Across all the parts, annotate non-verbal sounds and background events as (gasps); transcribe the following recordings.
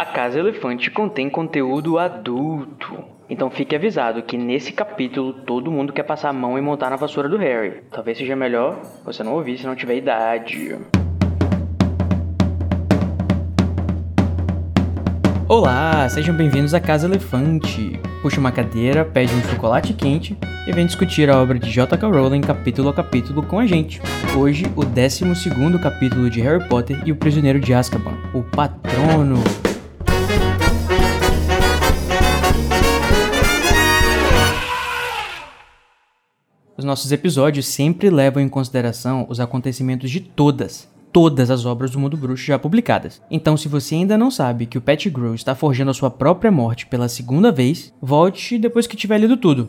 A Casa Elefante contém conteúdo adulto. Então fique avisado que nesse capítulo todo mundo quer passar a mão e montar na vassoura do Harry. Talvez seja melhor você não ouvir se não tiver idade. Olá, sejam bem-vindos à Casa Elefante. Puxa uma cadeira, pede um chocolate quente e vem discutir a obra de J.K. Rowling capítulo a capítulo com a gente. Hoje, o 12 capítulo de Harry Potter e o Prisioneiro de Azkaban, o Patrono. Os nossos episódios sempre levam em consideração os acontecimentos de todas, todas as obras do mundo bruxo já publicadas. Então, se você ainda não sabe que o Pettigrew está forjando a sua própria morte pela segunda vez, volte depois que tiver lido tudo.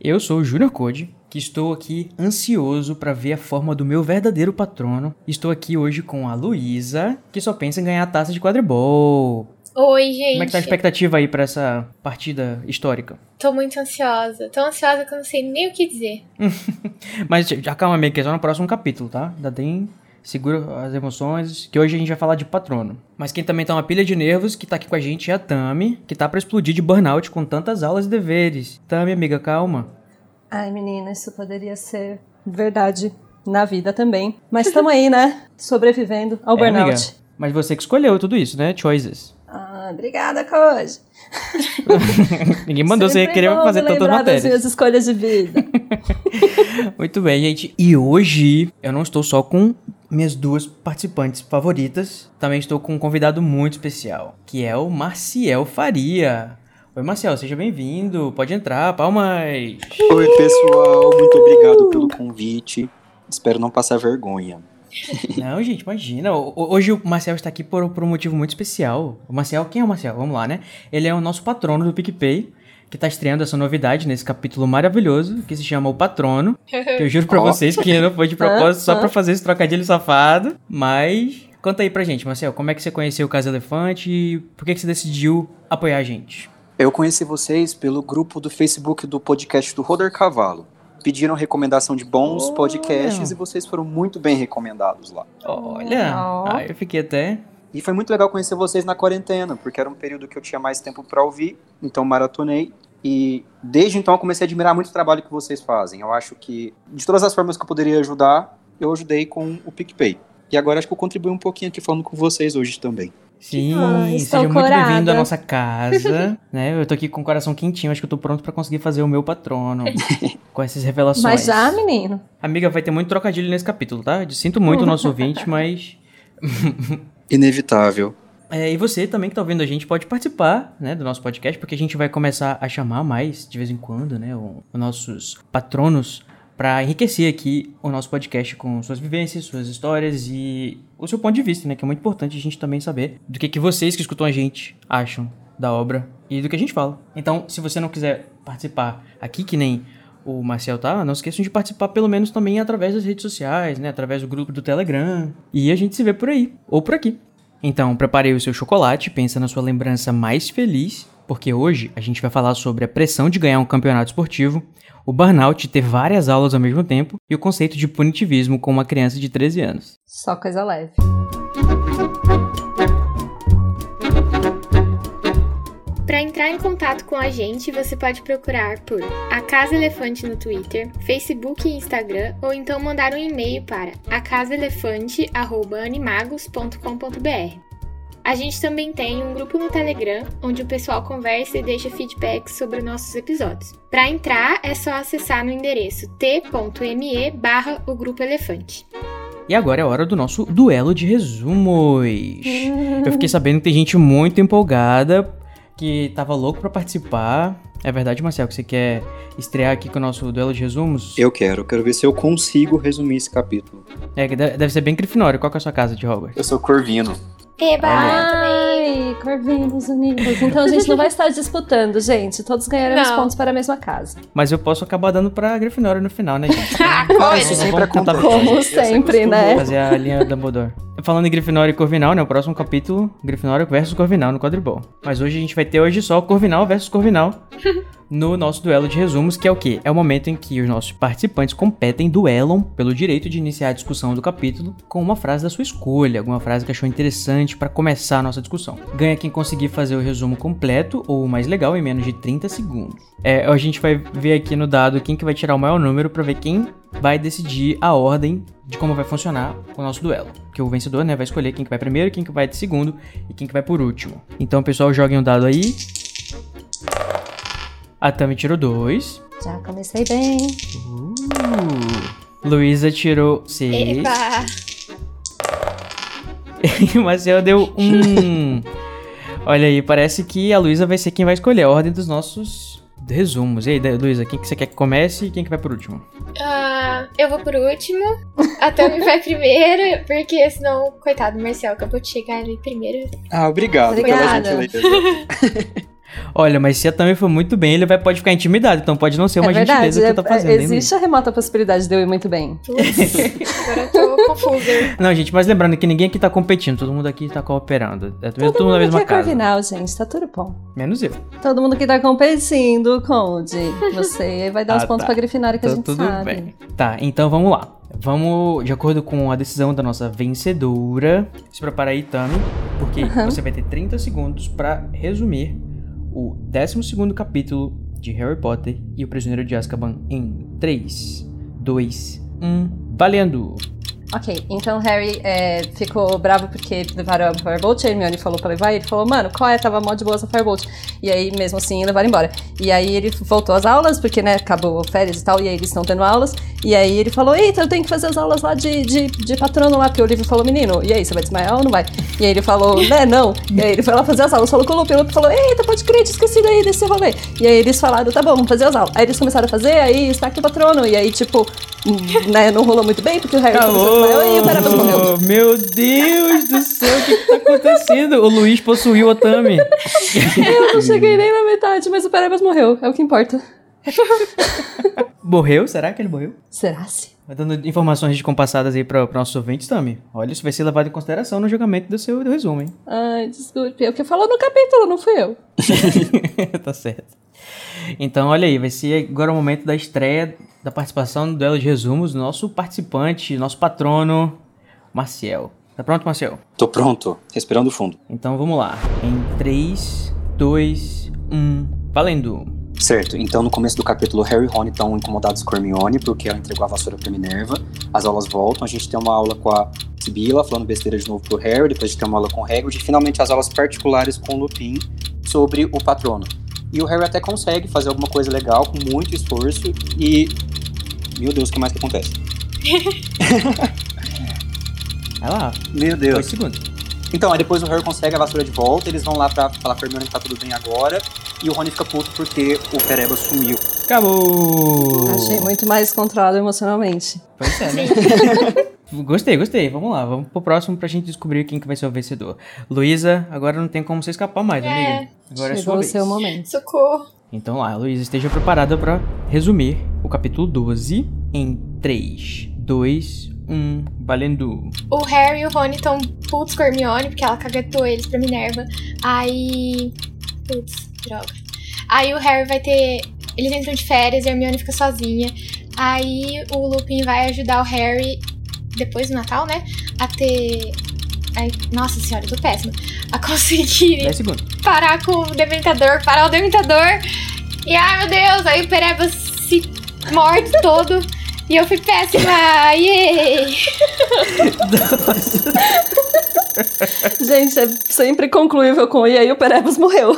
Eu sou o Junior Code, que estou aqui ansioso para ver a forma do meu verdadeiro patrono. Estou aqui hoje com a Luísa, que só pensa em ganhar a taça de quadribol. Oi, gente. Como é que tá a expectativa aí para essa partida histórica? Tô muito ansiosa. Tô ansiosa que eu não sei nem o que dizer. (laughs) Mas já calma, meio que é só no próximo capítulo, tá? Ainda tem segura as emoções, que hoje a gente vai falar de patrono. Mas quem também tá uma pilha de nervos, que tá aqui com a gente é a Tami, que tá para explodir de burnout com tantas aulas e deveres. Tami, amiga, calma. Ai, menina, isso poderia ser verdade na vida também. Mas estamos aí, né? Sobrevivendo ao É, burnout. amiga, mas você que escolheu tudo isso, né? Choices. Ah, obrigada, Koji. (laughs) Ninguém mandou você Sempre querer fazer tantas lembrar das matérias. minhas escolhas de vida. (laughs) Muito bem, gente. E hoje eu não estou só com minhas duas participantes favoritas, também estou com um convidado muito especial, que é o Marciel Faria. Oi, Marcial, seja bem-vindo. Pode entrar, palmas. Oi, pessoal, muito obrigado pelo convite. Espero não passar vergonha. (laughs) Não, gente, imagina. Ho- Hoje o Marcel está aqui por, por um motivo muito especial. O Marcel, quem é o Marcel? Vamos lá, né? Ele é o nosso patrono do PicPay, que está estreando essa novidade nesse capítulo maravilhoso, que se chama O Patrono. Que eu juro pra (laughs) Ó. vocês que não foi de propósito, só pra fazer esse trocadilho safado. Mas, conta aí pra gente, Marcel, como é que você conheceu o Casa Elefante e por que, que você decidiu apoiar a gente? Eu conheci vocês pelo grupo do Facebook do podcast do Roder Cavalo. Pediram recomendação de bons Olha. podcasts e vocês foram muito bem recomendados lá. Olha, aí eu fiquei até... E foi muito legal conhecer vocês na quarentena, porque era um período que eu tinha mais tempo pra ouvir, então maratonei. E desde então eu comecei a admirar muito o trabalho que vocês fazem. Eu acho que, de todas as formas que eu poderia ajudar, eu ajudei com o PicPay. E agora acho que eu contribuí um pouquinho aqui falando com vocês hoje também. Sim, Ah, seja muito bem-vindo à nossa casa, (laughs) né? Eu tô aqui com o coração quentinho, acho que eu tô pronto pra conseguir fazer o meu patrono (laughs) com essas revelações. Mas já, menino. Amiga, vai ter muito trocadilho nesse capítulo, tá? Eu Sinto muito o nosso (laughs) ouvinte, mas... Inevitável. É, e você também que tá ouvindo a gente pode participar, né, do nosso podcast, porque a gente vai começar a chamar mais, de vez em quando, né, os nossos patronos pra enriquecer aqui o nosso podcast com suas vivências, suas histórias e o seu ponto de vista, né, que é muito importante a gente também saber do que, que vocês que escutam a gente acham da obra e do que a gente fala. Então, se você não quiser participar aqui, que nem o Marcel tá, não esqueçam de participar pelo menos também através das redes sociais, né, através do grupo do Telegram, e a gente se vê por aí, ou por aqui. Então, prepare o seu chocolate, pensa na sua lembrança mais feliz, porque hoje a gente vai falar sobre a pressão de ganhar um campeonato esportivo, o burnout ter várias aulas ao mesmo tempo e o conceito de punitivismo com uma criança de 13 anos. Só coisa leve. Para entrar em contato com a gente, você pode procurar por A Casa Elefante no Twitter, Facebook e Instagram, ou então mandar um e-mail para acasaelefante@animagos.com.br. A gente também tem um grupo no Telegram, onde o pessoal conversa e deixa feedbacks sobre nossos episódios. Para entrar, é só acessar no endereço t.me barra o Grupo Elefante. E agora é a hora do nosso duelo de resumos. Eu fiquei sabendo que tem gente muito empolgada, que tava louco pra participar. É verdade, Marcel, que você quer estrear aqui com o nosso duelo de resumos? Eu quero, eu quero ver se eu consigo resumir esse capítulo. É, que de- deve ser bem Grifinório. Qual que é a sua casa de Hogwarts? Eu sou Corvino. Eba! Ai, Corvinos Unidos. Então a gente não vai estar disputando, gente. Todos ganharemos Não. pontos para a mesma casa. Mas eu posso acabar dando pra Grifinória no final, né, gente? Ah, (laughs) Ah, pode. isso sempre acontece. Como sempre, né? Fazer a linha Dumbledore. Falando em Grifinória e Corvinal, né? O próximo capítulo, Grifinória versus Corvinal no quadribol. Mas hoje a gente vai ter hoje só Corvinal versus Corvinal (laughs) no nosso duelo de resumos, que é o quê? É o momento em que os nossos participantes competem, duelam pelo direito de iniciar a discussão do capítulo com uma frase da sua escolha, alguma frase que achou interessante para começar a nossa discussão. Ganha quem conseguir fazer o resumo completo ou o mais legal em menos de 30 segundos. É, a gente vai ver aqui no dado quem que vai tirar o maior número para ver quem vai decidir a ordem de como vai funcionar o nosso duelo. Que o vencedor, né, vai escolher quem que vai primeiro, quem que vai de segundo e quem que vai por último. Então, pessoal, joguem um dado aí. A Tami tirou dois. Já comecei bem. Uh. Luísa tirou seis. Epa! E (laughs) o Marcel deu um. (laughs) Olha aí, parece que a Luísa vai ser quem vai escolher a ordem dos nossos resumos. E aí, Luísa, quem que você quer que comece e quem que vai por último? Ah, eu vou por último. A Tami vai primeiro, porque senão, coitado do Marcel, acabou de chegar ali primeiro. Ah, obrigado Obrigada. pela gentileza. (laughs) Olha, mas se a Tami for muito bem, ele vai, pode ficar intimidado, então pode não ser uma é verdade, gentileza que eu tô é- fazendo, hein, existe a remota possibilidade de eu ir muito bem. Agora eu tô confusa. Não, gente, mas lembrando que ninguém aqui tá competindo, todo mundo aqui tá cooperando. É todo, Todo mundo na mesma aqui é casa. corvinal, gente, tá tudo bom. Menos eu. Todo mundo que tá competindo, Conde. Você vai dar (laughs) os Ah, pontos tá. pra Grifinória que a Então gente tudo sabe. bem. Tá, então vamos lá. Vamos, de acordo com a decisão da nossa vencedora, se prepara aí, Tami, porque você vai ter 30 segundos pra resumir o 12º capítulo de Harry Potter e o Prisioneiro de Azkaban em 3, 2, 1, valendo! Ok, então Harry é, ficou bravo porque levaram a Firebolt, a Hermione falou pra levar, e ele falou, mano, qual é? Tava mó de boa essa Firebolt. E aí, mesmo assim, levaram embora. E aí ele voltou às aulas, porque, né, acabou férias e tal, e aí eles estão tendo aulas. E aí ele falou, eita, eu tenho que fazer as aulas lá de, de, de patrono lá, porque o livro falou, menino, e aí, você vai desmaiar ou não vai? E aí ele falou, né, não. E aí ele foi lá fazer as aulas, falou com o Lupe, o Lupe falou, eita, pode crer, tinha esquecido aí desse rolê. E aí eles falaram, tá bom, vamos fazer as aulas. Aí eles começaram a fazer, aí está aqui o patrono, e aí, tipo, né, não rolou muito bem, porque o Harry começou a desmaiar, e o Barabas morreu. Acabou! Meu Deus do céu, o que, que tá acontecendo? O Luiz possuiu a Tami. Eu não cheguei nem na metade, mas o Perebas morreu. É o que importa. Morreu? Será que ele morreu? Será se? Vai dando informações descompassadas aí para nossos ouvintes, Tami. Olha, isso vai ser levado em consideração no julgamento do seu do resumo, hein? Ai, desculpe. É o que falou no capítulo, não fui eu. (laughs) tá certo. Então, olha aí, vai ser agora o momento da estreia da participação no duelo de resumos do nosso participante, nosso patrono, Marcial. Tá pronto, Marcial? Tô pronto, respirando fundo. Então vamos lá. Em 3, 2, 1, valendo! Certo, então no começo do capítulo, Harry e Rony estão incomodados com Hermione, porque ela entregou a vassoura pra Minerva. As aulas voltam, a gente tem uma aula com a Sibila, falando besteira de novo pro Harry, depois a gente tem uma aula com o Hagrid, e finalmente as aulas particulares com o Lupin sobre o patrono. E o Harry até consegue fazer alguma coisa legal, com muito esforço, e... Meu Deus, o que mais que acontece? (laughs) Vai lá, Meu 2 Deus. segundos. Então, aí depois o Harry consegue a vassoura de volta, eles vão lá pra falar pra Hermione que tá tudo bem agora, e o Rony fica puto porque o Pereba sumiu. Acabou! Achei muito mais controlado emocionalmente. Pois é, né? (laughs) Gostei, gostei. Vamos lá, vamos pro próximo pra gente descobrir quem que vai ser o vencedor. Luísa, agora não tem como você escapar mais, É. amiga. Agora é sua o vez. seu momento. Socorro. Então lá, Luísa, esteja preparada pra resumir o capítulo 12 em 3, 2, 1, valendo. O Harry e o Rony estão putos com a Hermione, porque ela caguetou eles pra Minerva. Aí. Putz, droga. Aí o Harry vai ter. Eles entram de férias e a Hermione fica sozinha. Aí o Lupin vai ajudar o Harry, depois do Natal, né? A ter. Ai, nossa senhora, eu tô péssima. A (laughs) conseguir 10 segundos. parar com o Dementador, parar o Dementador. E ai meu Deus, aí o Pereba se morde (laughs) todo. E eu fui péssima! (laughs) Yay! Gente, é sempre concluível com e aí o Perebas morreu.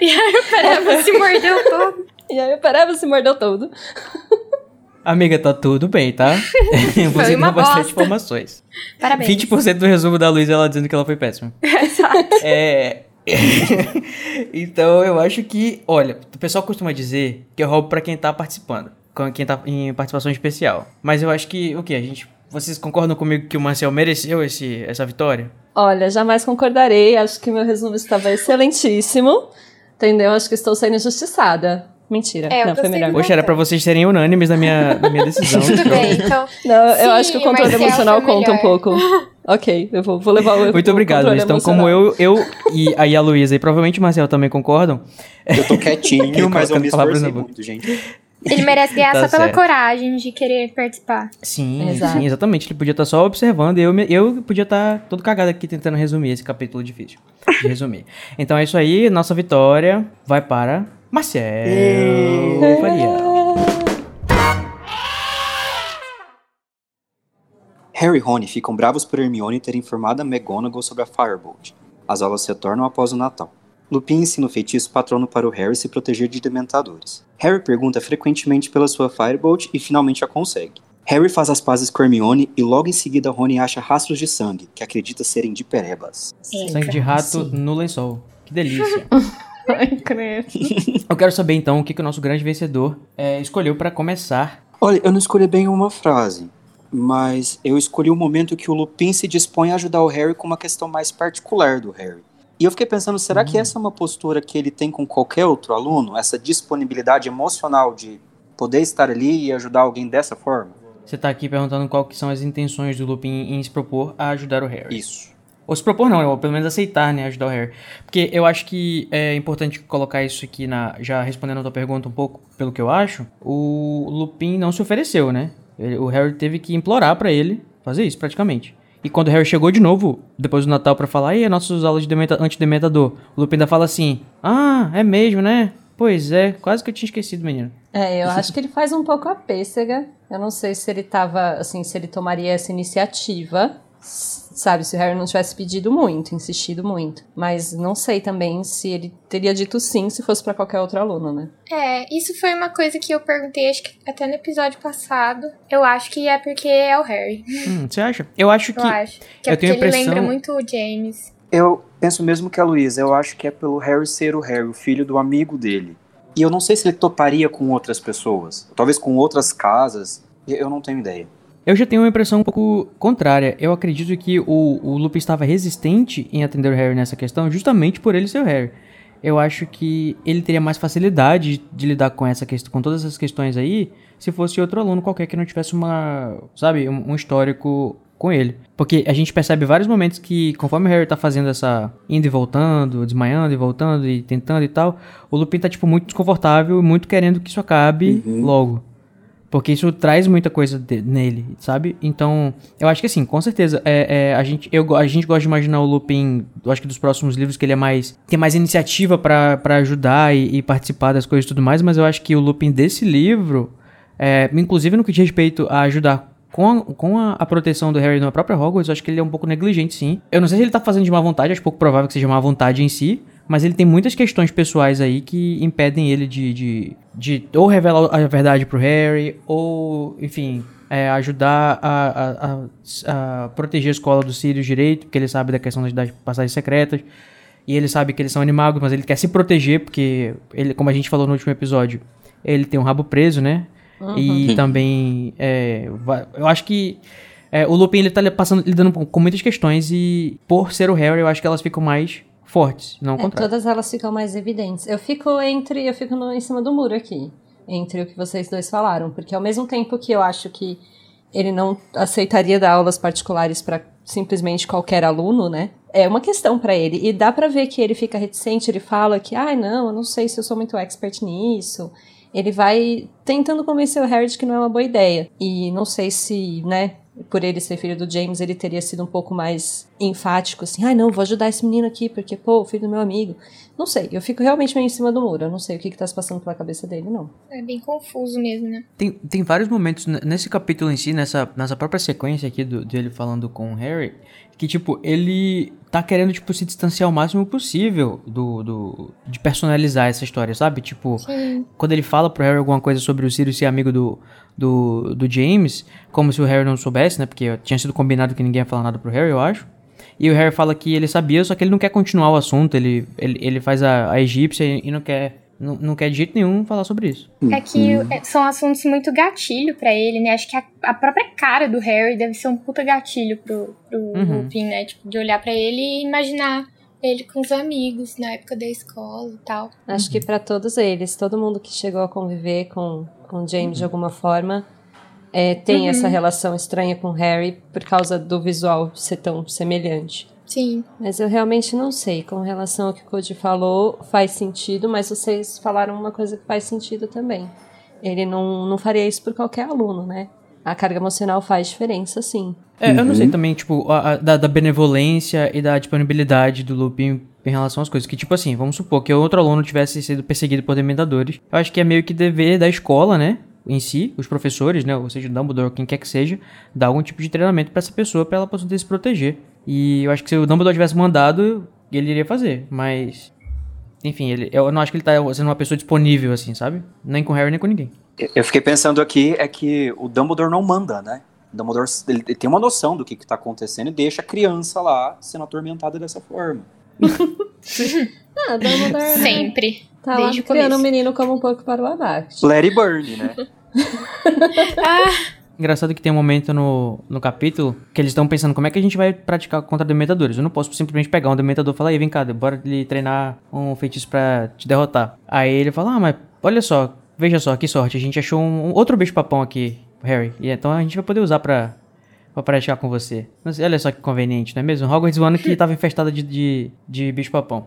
E aí o Pereba se mordeu todo. e aí o Perebas se mordeu todo. Amiga, tá tudo bem, tá? (laughs) Você deu bastante bosta. informações. Parabéns. 20% do resumo da Luísa ela dizendo que ela foi péssima. (laughs) Exato. É. (laughs) então eu acho que, olha, o pessoal costuma dizer que eu roubo pra quem tá participando, quem tá em participação especial. Mas eu acho que, o que? A gente. Vocês concordam comigo que o Marcel mereceu esse, essa vitória? Olha, jamais concordarei. Acho que meu resumo estava excelentíssimo. Entendeu? Acho que estou sendo injustiçada. Mentira. É, eu não, foi melhor. Poxa, era pra vocês serem unânimes na minha, na minha (laughs) decisão. Tudo bem, então. Não, Sim, eu acho que o controle Marcel emocional foi conta um pouco. (laughs) Ok, eu vou, vou levar o Muito obrigado, Luiz. Então, como eu, eu e aí a Luísa e provavelmente o Marcel também concordam, Eu tô quietinho, (laughs) mas eu me palavras esforcei muito, gente. Ele merece ganhar Tá só pela coragem de querer participar. Sim, sim, exatamente. Ele podia estar só observando e eu, eu podia estar todo cagado aqui tentando resumir esse capítulo difícil de resumir. Então é isso aí, nossa vitória vai para Marcel Faria. Harry e Rony ficam bravos por Hermione ter informado a McGonagall sobre a Firebolt. As aulas retornam após o Natal. Lupin ensina o feitiço patrono para o Harry se proteger de dementadores. Harry pergunta frequentemente pela sua Firebolt e finalmente a consegue. Harry faz as pazes com Hermione e logo em seguida Rony acha rastros de sangue, que acredita serem de perebas. Sangue de rato no lençol. Que delícia. (laughs) Ai, credo. (laughs) Eu quero saber então o que, que o nosso grande vencedor é, escolheu para começar. Olha, eu não escolhi bem uma frase, mas eu escolhi o momento que o Lupin se dispõe a ajudar o Harry com uma questão mais particular do Harry. E eu fiquei pensando, será que essa é uma postura que ele tem com qualquer outro aluno? Essa disponibilidade emocional de poder estar ali e ajudar alguém dessa forma? Você tá aqui perguntando qual que são as intenções do Lupin em se propor a ajudar o Harry. Isso. Ou se propor não, ou pelo menos aceitar, né, ajudar o Harry. Porque eu acho que é importante colocar isso aqui na... Já respondendo a tua pergunta um pouco, pelo que eu acho, o Lupin não se ofereceu, né? O Harry teve que implorar pra ele fazer isso, praticamente. E quando o Harry chegou de novo, depois do Natal, pra falar, e nossas aulas de dementa antidementador, o Lupin ainda fala assim, ah, é mesmo, né? Pois é, quase que eu tinha esquecido, menino. É, eu (laughs) acho que ele faz um pouco a pêssega. Eu não sei se ele tava, assim, se ele tomaria essa iniciativa. Sabe, se o Harry não tivesse pedido muito, insistido muito. Mas não sei também se ele teria dito sim se fosse pra qualquer outro aluno, né? É, isso foi uma coisa que eu perguntei, acho que até no episódio passado. Eu acho que é porque é o Harry. Hum, você acha? Eu acho que... Eu acho. Que é eu porque a ele impressão- lembra muito o James. Eu penso mesmo que a Luísa, eu acho que é pelo Harry ser o Harry, o filho do amigo dele. E eu não sei se ele toparia com outras pessoas, talvez com outras casas, eu não tenho ideia. Eu já tenho uma impressão um pouco contrária. Eu acredito que o, o Lupin estava resistente em atender o Harry nessa questão justamente por ele ser o Harry. Eu acho que ele teria mais facilidade de lidar com essa questão, com todas essas questões aí, se fosse outro aluno qualquer que não tivesse uma, sabe, um, um histórico com ele. Porque a gente percebe vários momentos que, conforme o Harry tá fazendo essa. indo e voltando, desmaiando e voltando e tentando e tal, o Lupin tá, tipo, muito desconfortável e muito querendo que isso acabe Uhum. logo. Porque isso traz muita coisa de- nele, sabe? Então, eu acho que assim, com certeza, é, é, a, gente, eu, a gente gosta de imaginar o Lupin, eu acho que dos próximos livros, que ele é mais. tem mais iniciativa pra ajudar e, e participar das coisas e tudo mais, mas eu acho que o Lupin desse livro, é, inclusive no que diz respeito a ajudar com, a, com a, a proteção do Harry na própria Hogwarts, eu acho que ele é um pouco negligente, sim. Eu não sei se ele tá fazendo de má vontade, acho pouco provável que seja má vontade em si, mas ele tem muitas questões pessoais aí que impedem ele de, de, de ou revelar a verdade pro Harry, ou, enfim, é, ajudar a, a, a- a proteger a escola do Sirius direito, porque ele sabe da questão das, das passagens secretas. E ele sabe que eles são animagos, mas ele quer se proteger, porque, ele, como a gente falou no último episódio, ele tem um rabo preso, né? E também, é, eu acho que é, o Lupin ele tá passando, lidando com muitas questões e, por ser o Harry, eu acho que elas ficam mais fortes, não É, todas elas ficam mais evidentes. Eu fico entre, eu fico no- em cima do muro aqui, entre o que vocês dois falaram, porque ao mesmo tempo que eu acho que ele não aceitaria dar aulas particulares para simplesmente qualquer aluno, né? É uma questão para ele e dá pra ver que ele fica reticente, ele fala que, ai, não, eu não sei se eu sou muito expert nisso. Ele vai tentando convencer o Harry de que não é uma boa ideia. E não sei se, né, por ele ser filho do James, ele teria sido um pouco mais enfático, assim, ai não, vou ajudar esse menino aqui, porque, pô, filho do meu amigo. Não sei, eu fico realmente meio em cima do muro. Eu não sei o que, que tá se passando pela cabeça dele, não. É bem confuso mesmo, né? Tem, tem vários momentos nesse capítulo em si, nessa, nessa própria sequência aqui do, dele falando com o Harry, que, tipo, ele tá querendo, tipo, se distanciar o máximo possível do, do de personalizar essa história, sabe? Tipo, Sim. quando ele fala pro Harry alguma coisa sobre o Sirius ser amigo do, do, do James, como se o Harry não soubesse, né? Porque tinha sido combinado que ninguém ia falar nada pro Harry, eu acho. E o Harry fala que ele sabia, só que ele não quer continuar o assunto. Ele, ele, ele faz a, a egípcia e, e não quer. Não, não quer de jeito nenhum falar sobre isso. É que é, são assuntos muito gatilho pra ele, né? Acho que a, a própria cara do Harry deve ser um puta gatilho pro, pro Uhum. Lupin, né? Tipo, de olhar pra ele e imaginar ele com os amigos na época da escola e tal. Acho Uhum. que pra todos eles, todo mundo que chegou a conviver com, com James de alguma forma, é, tem Uhum. essa relação estranha com Harry por causa do visual ser tão semelhante. Sim. Mas eu realmente não sei. Com relação ao que o Cody falou, faz sentido, mas vocês falaram uma coisa que faz sentido também. Ele não, não faria isso por qualquer aluno, né? A carga emocional faz diferença, sim. É, eu não sei Uhum. também, tipo, a- a- da, da benevolência e da disponibilidade do Lupin em relação às coisas. Que, tipo assim, vamos supor que outro aluno tivesse sido perseguido por dementadores. Eu acho que é meio que dever da escola, né? Em si, os professores, né? Ou seja, o Dumbledore, quem quer que seja, dar algum tipo de treinamento pra essa pessoa pra ela poder se proteger. E eu acho que se o Dumbledore tivesse mandado, ele iria fazer. Mas. Enfim, ele, eu não acho que ele tá sendo uma pessoa disponível, assim, sabe? Nem com o Harry, nem com ninguém. Eu fiquei pensando aqui, é que o Dumbledore não manda, né? O Dumbledore ele, ele tem uma noção do que, que tá acontecendo e deixa a criança lá sendo atormentada dessa forma. (laughs) Ah, Dumbledore Sempre. Tá lá Desde o criando o começo. menino como um pouco para o abate. Larry Burn, né? (laughs) Ah, Engraçado que tem um momento no, no capítulo que eles estão pensando como é que a gente vai praticar contra dementadores. Eu não posso simplesmente pegar um dementador e falar, aí vem cá, bora lhe treinar um feitiço pra te derrotar. Aí ele fala, ah, mas olha só, veja só, que sorte, a gente achou um, um outro bicho-papão aqui, Harry. E então a gente vai poder usar pra, pra praticar com você. Sei, olha só que conveniente, não é mesmo? Hogwarts One que tava infestada de, de, de bicho-papão.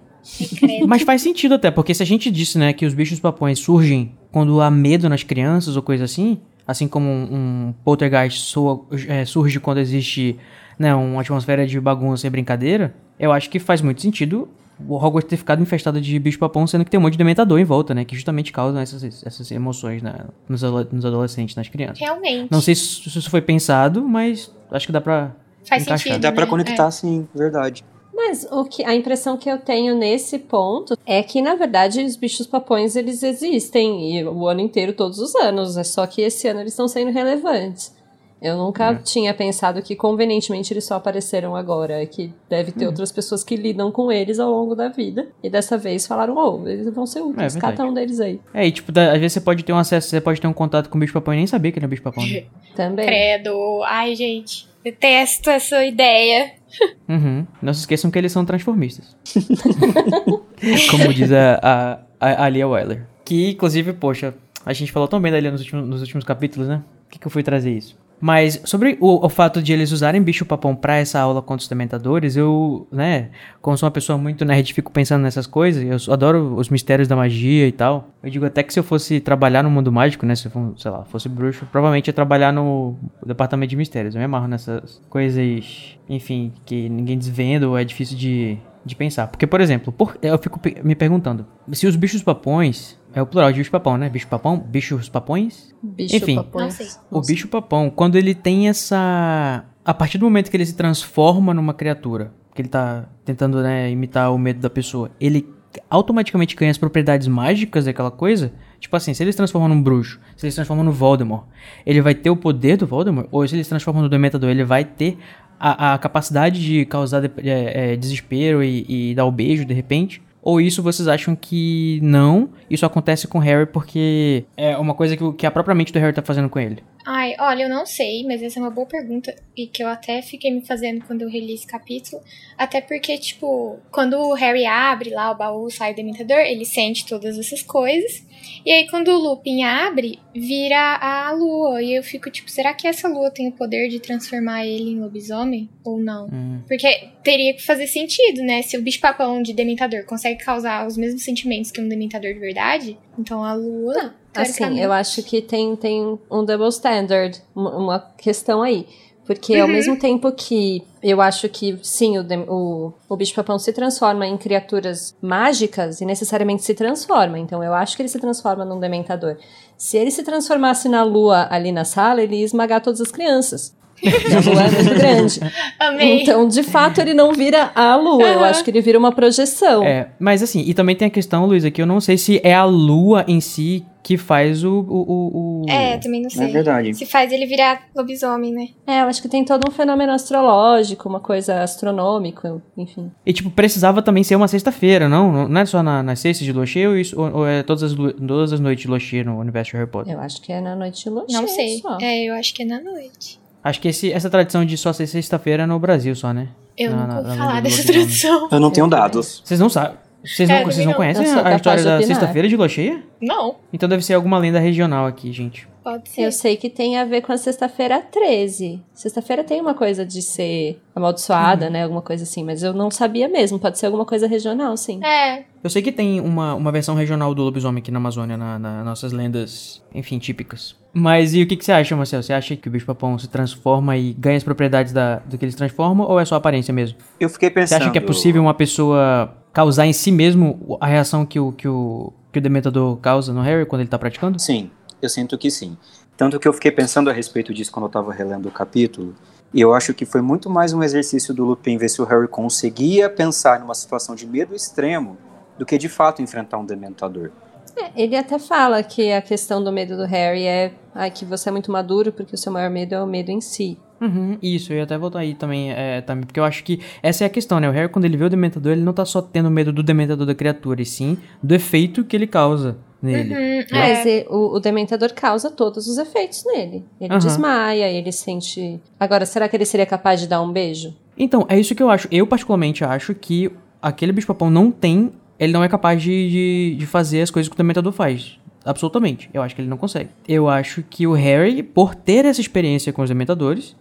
Mas faz sentido até, porque se a gente disse, né, que os bichos papões surgem quando há medo nas crianças ou coisa assim, assim como um, um poltergeist soa- é, surge quando existe, né, uma atmosfera de bagunça e brincadeira, eu acho que faz muito sentido o Hogwarts ter ficado infestado de bicho papão, sendo que tem um monte de dementador em volta, né, que justamente causam essas, essas emoções né, nos, nos adolescentes, nas crianças. Realmente. Não sei se se isso foi pensado, mas acho que dá pra Faz encaixar. sentido. Dá pra né? conectar sim, verdade. Mas o que, a impressão que eu tenho nesse ponto é que, na verdade, os bichos papões, eles existem e o ano inteiro, todos os anos. É só que esse ano eles estão sendo relevantes. Eu nunca É. tinha pensado que, convenientemente, eles só apareceram agora. É que deve ter outras pessoas que lidam com eles ao longo da vida. E dessa vez falaram, oh, eles vão ser úteis, É cata verdade. um deles aí. É, e tipo, da- às vezes você pode ter um acesso, você pode ter um contato com o bicho papão e nem saber que ele é bicho papão. Né? (laughs) Também. Credo. Ai, gente. Detesto essa ideia. (laughs) Uhum. Não se esqueçam que eles são transformistas. (laughs) Como diz a, a, a, a Lia Wyler. Que, inclusive, poxa, a gente falou tão bem da Lia nos últimos, nos últimos capítulos, né? Por que, que eu fui trazer isso? Mas sobre o, o fato de eles usarem bicho papão pra essa aula contra os dementadores, eu, né, como sou uma pessoa muito nerd, fico pensando nessas coisas. Eu adoro os mistérios da magia e tal. Eu digo até que se eu fosse trabalhar no mundo mágico, né, se eu, sei lá, fosse bruxo, provavelmente ia trabalhar no departamento de mistérios. Eu me amarro nessas coisas, enfim, que ninguém desvenda ou é difícil de, de pensar. Porque, por exemplo, por- eu fico me perguntando, se os bichos papões, é o plural de bicho papão, né? Bicho papão, bichos papões, Bicho Enfim. papões. Não sei. o bicho papão, quando ele tem essa. A partir do momento que ele se transforma numa criatura, que ele tá tentando né, imitar o medo da pessoa, ele automaticamente ganha as propriedades mágicas daquela coisa. Tipo assim, se ele se transforma num bruxo, se ele se transforma no Voldemort, ele vai ter o poder do Voldemort? Ou se ele se transforma no Dementador, ele vai ter a, a capacidade de causar de- é, é, desespero e, e dar o beijo de repente? Ou isso vocês acham que não? Isso acontece com o Harry porque é uma coisa que, que a própria mente do Harry tá fazendo com ele. Ai, olha, eu não sei, mas essa é uma boa pergunta e que eu até fiquei me fazendo quando eu reli esse capítulo. Até porque, tipo, quando o Harry abre lá o baú, sai o Dementador, ele sente todas essas coisas. E aí, quando o Lupin abre, vira a lua. E eu fico, tipo, será que essa lua tem o poder de transformar ele em lobisomem? Ou não? Hum. Porque teria que fazer sentido, né? Se o bicho-papão de Dementador consegue causar os mesmos sentimentos que um Dementador de verdade, então a lua. Assim, teoricamente- eu acho que tem, tem um double standard, uma, uma questão aí. Porque ao mesmo tempo que eu acho que, sim, o, o, o bicho-papão se transforma em criaturas mágicas e necessariamente se transforma. Então eu acho que ele se transforma num dementador. Se ele se transformasse na lua ali na sala, ele ia esmagar todas as crianças. (laughs) A lua é muito grande. Amei. Então, de fato, ele não vira a lua. Eu Aham. acho que ele vira uma projeção. É, mas assim, e também tem a questão, Luísa, que eu não sei se é a lua em si que faz o. o, o- É, também não sei. É verdade. Se faz ele virar lobisomem, né? É, eu acho que tem todo um fenômeno astrológico, uma coisa astronômica, enfim. E tipo, precisava também ser uma sexta-feira, não? Não é só na, nas sextas de lua cheia ou, isso- ou- ou é todas as, todas as noites de lua cheia no universo de Harry Potter? Eu acho que é na noite de lua Não cheia sei. só. É, eu acho que é na noite. Acho que esse- essa tradição de só ser sexta-feira é no Brasil só, né? Eu Na- não vou na falar dessa tradição. Eu não tenho (laughs) dados. Vocês não sabem. Vocês não, vocês não conhecem a história da sexta-feira de lua cheia? Não, Então deve ser alguma lenda regional aqui, gente. pode ser. Eu sei que tem a ver com a sexta-feira 13. Sexta-feira tem uma coisa de ser amaldiçoada, né? Alguma coisa assim, mas eu não sabia mesmo. Pode ser alguma coisa regional, sim. É, Eu sei que tem uma, uma versão regional do lobisomem aqui na Amazônia, na, na- nossas lendas, enfim, típicas. Mas e o que, que você acha, Marcelo? Você acha que o bicho-papão se transforma e ganha as propriedades da, do que ele se transforma ou é só aparência mesmo? Eu fiquei Você pensando. acha que é possível uma pessoa causar em si mesmo a reação que o, que o, que o Dementador causa no Harry quando ele tá praticando? Sim, eu sinto que sim. Tanto que eu fiquei pensando a respeito disso quando eu tava relendo o capítulo. E eu acho que foi muito mais um exercício do Lupin ver se o Harry conseguia pensar numa situação de medo extremo do que de fato enfrentar um dementador. É, ele até fala que a questão do medo do Harry é ai, que você é muito maduro porque o seu maior medo é o medo em si. Uhum, isso, eu ia até voltar aí também, é, também, porque eu acho que essa é a questão, né? O Harry, quando ele vê o Dementador, ele não tá só tendo medo do Dementador da criatura, e sim do efeito que ele causa nele. Uhum, Mas é. e- o, o Dementador causa todos os efeitos nele. Ele Aham. desmaia, ele sente. Agora, será que ele seria capaz de dar um beijo? Então, é isso que eu acho. Eu, particularmente, acho que aquele bicho-papão não tem. Ele não é capaz de, de, de fazer as coisas que o Dementador faz. Absolutamente. Eu acho que ele não consegue. Eu acho que o Harry, por ter essa experiência com os Dementadores,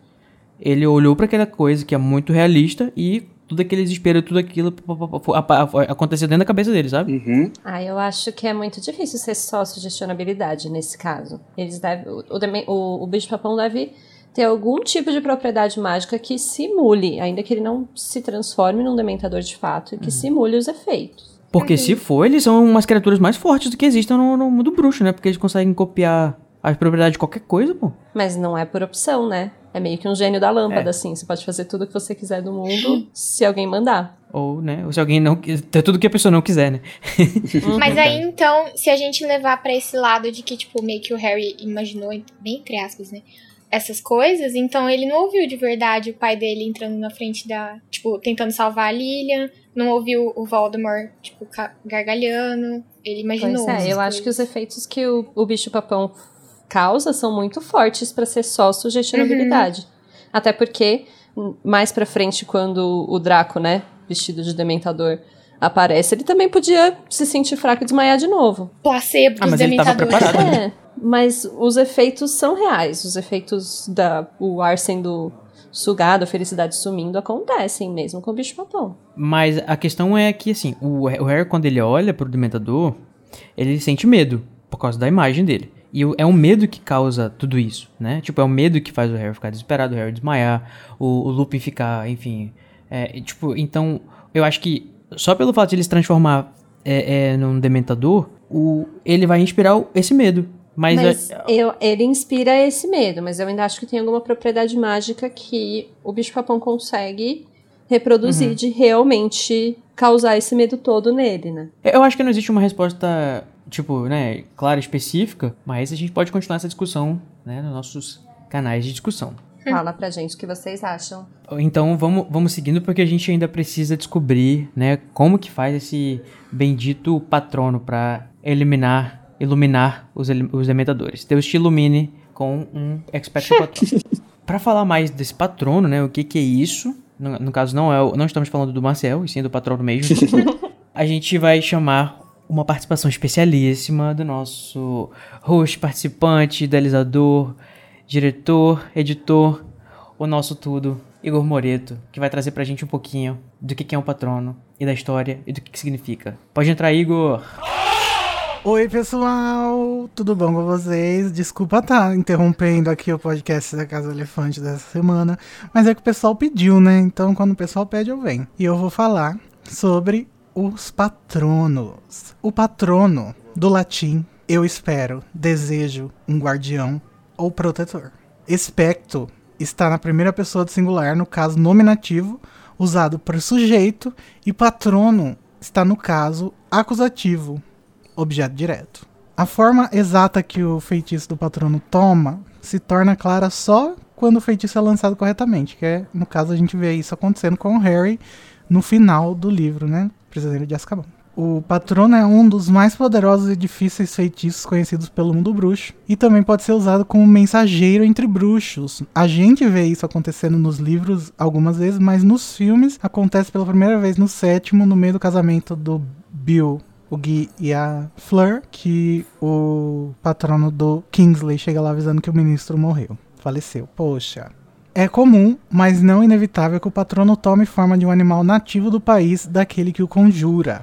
ele olhou pra aquela coisa que é muito realista e tudo aquele desespero, tudo aquilo aconteceu dentro da cabeça dele, sabe? Uhum. Ah, eu acho que é muito difícil ser só sugestionabilidade nesse caso. Eles devem. O, o, o, bicho-papão deve ter algum tipo de propriedade mágica que simule, ainda que ele não se transforme num dementador de fato, e que simule os efeitos. Porque se for, eles são umas criaturas mais fortes do que existem no, no mundo bruxo, né? Porque eles conseguem copiar as propriedades de qualquer coisa, pô. Mas não é por opção, né? É meio que um gênio da lâmpada, assim. Você pode fazer tudo o que você quiser do mundo se alguém mandar. Ou, né? Ou se alguém não. É tudo que a pessoa não quiser, né? Mas aí então, se a gente levar pra esse lado de que, tipo, meio que o Harry imaginou, bem entre aspas, né? Essas coisas, então ele não ouviu de verdade o pai dele entrando na frente da. Tipo, tentando salvar a Lilian. Não ouviu o Voldemort, tipo, gargalhando. Ele imaginou. Pois é, eu acho que os efeitos que o, o bicho-papão causa são muito fortes pra ser só sugestionabilidade. Até porque, mais pra frente, quando o Draco, né, vestido de dementador, aparece, ele também podia se sentir fraco e desmaiar de novo. Placebo Ah, dos mas ele tava dementadores. preparado. né? É, mas os efeitos são reais. Os efeitos da o ar sendo sugado, a felicidade sumindo, acontecem mesmo com o bicho-papão. Mas a questão é que, assim, o, o Harry, quando ele olha pro Dementador, ele sente medo por causa da imagem dele. E é o medo que causa tudo isso, né? Tipo, é o medo que faz o Harry ficar desesperado, o Harry desmaiar, o, o Lupin ficar, enfim... É, tipo, então, eu acho que só pelo fato de ele se transformar é, é, num Dementador, o, ele vai inspirar o- esse medo. Mas, Mas é- eu- ele inspira esse medo, mas eu ainda acho que tem alguma propriedade mágica que o bicho-papão consegue reproduzir Uhum. de realmente causar esse medo todo nele, né? Eu acho que não existe uma resposta, tipo, né, clara, específica, mas a gente pode continuar essa discussão, né, nos nossos canais de discussão. Fala pra gente o que vocês acham. Então vamos, vamos seguindo porque a gente ainda precisa descobrir, né, como que faz esse bendito patrono pra eliminar, iluminar os, os dementadores. Deus te ilumine com um expecto patrono. (laughs) Pra falar mais desse patrono, né, o que que é isso? No, no caso não é, não estamos falando do Marcel, e sim do patrono mesmo. (laughs) a gente vai chamar uma participação especialíssima do nosso host, participante, idealizador, diretor, editor, o nosso tudo, Igor Moreto, que vai trazer pra gente um pouquinho do que é um patrono e da história e do que, significa. Pode entrar, Igor. Oi, pessoal! Tudo bom com vocês? Desculpa estar interrompendo aqui o podcast da Casa Elefante dessa semana, mas é que o pessoal pediu, né? Então, quando o pessoal pede, eu venho. E eu vou falar sobre os patronos. O patrono, do latim, eu espero, desejo, um guardião ou protetor. Especto está na primeira pessoa do singular, no caso nominativo, usado para sujeito, e patrono está no caso acusativo, objeto direto. A forma exata que o feitiço do patrono toma se torna clara só quando o feitiço é lançado corretamente, que é, no caso, a gente vê isso acontecendo com o Harry no final do livro, né? Prisioneiro de Azkaban. O patrono é um dos mais poderosos e difíceis feitiços conhecidos pelo mundo bruxo e também pode ser usado como mensageiro entre bruxos. A gente vê isso acontecendo nos livros algumas vezes, mas nos filmes acontece pela primeira vez no sétimo, no meio do casamento do Bill, o Gui e a Fleur, que o patrono do Kingsley chega lá avisando que o ministro morreu. Faleceu. Poxa. É comum, mas não inevitável, que o patrono tome forma de um animal nativo do país daquele que o conjura.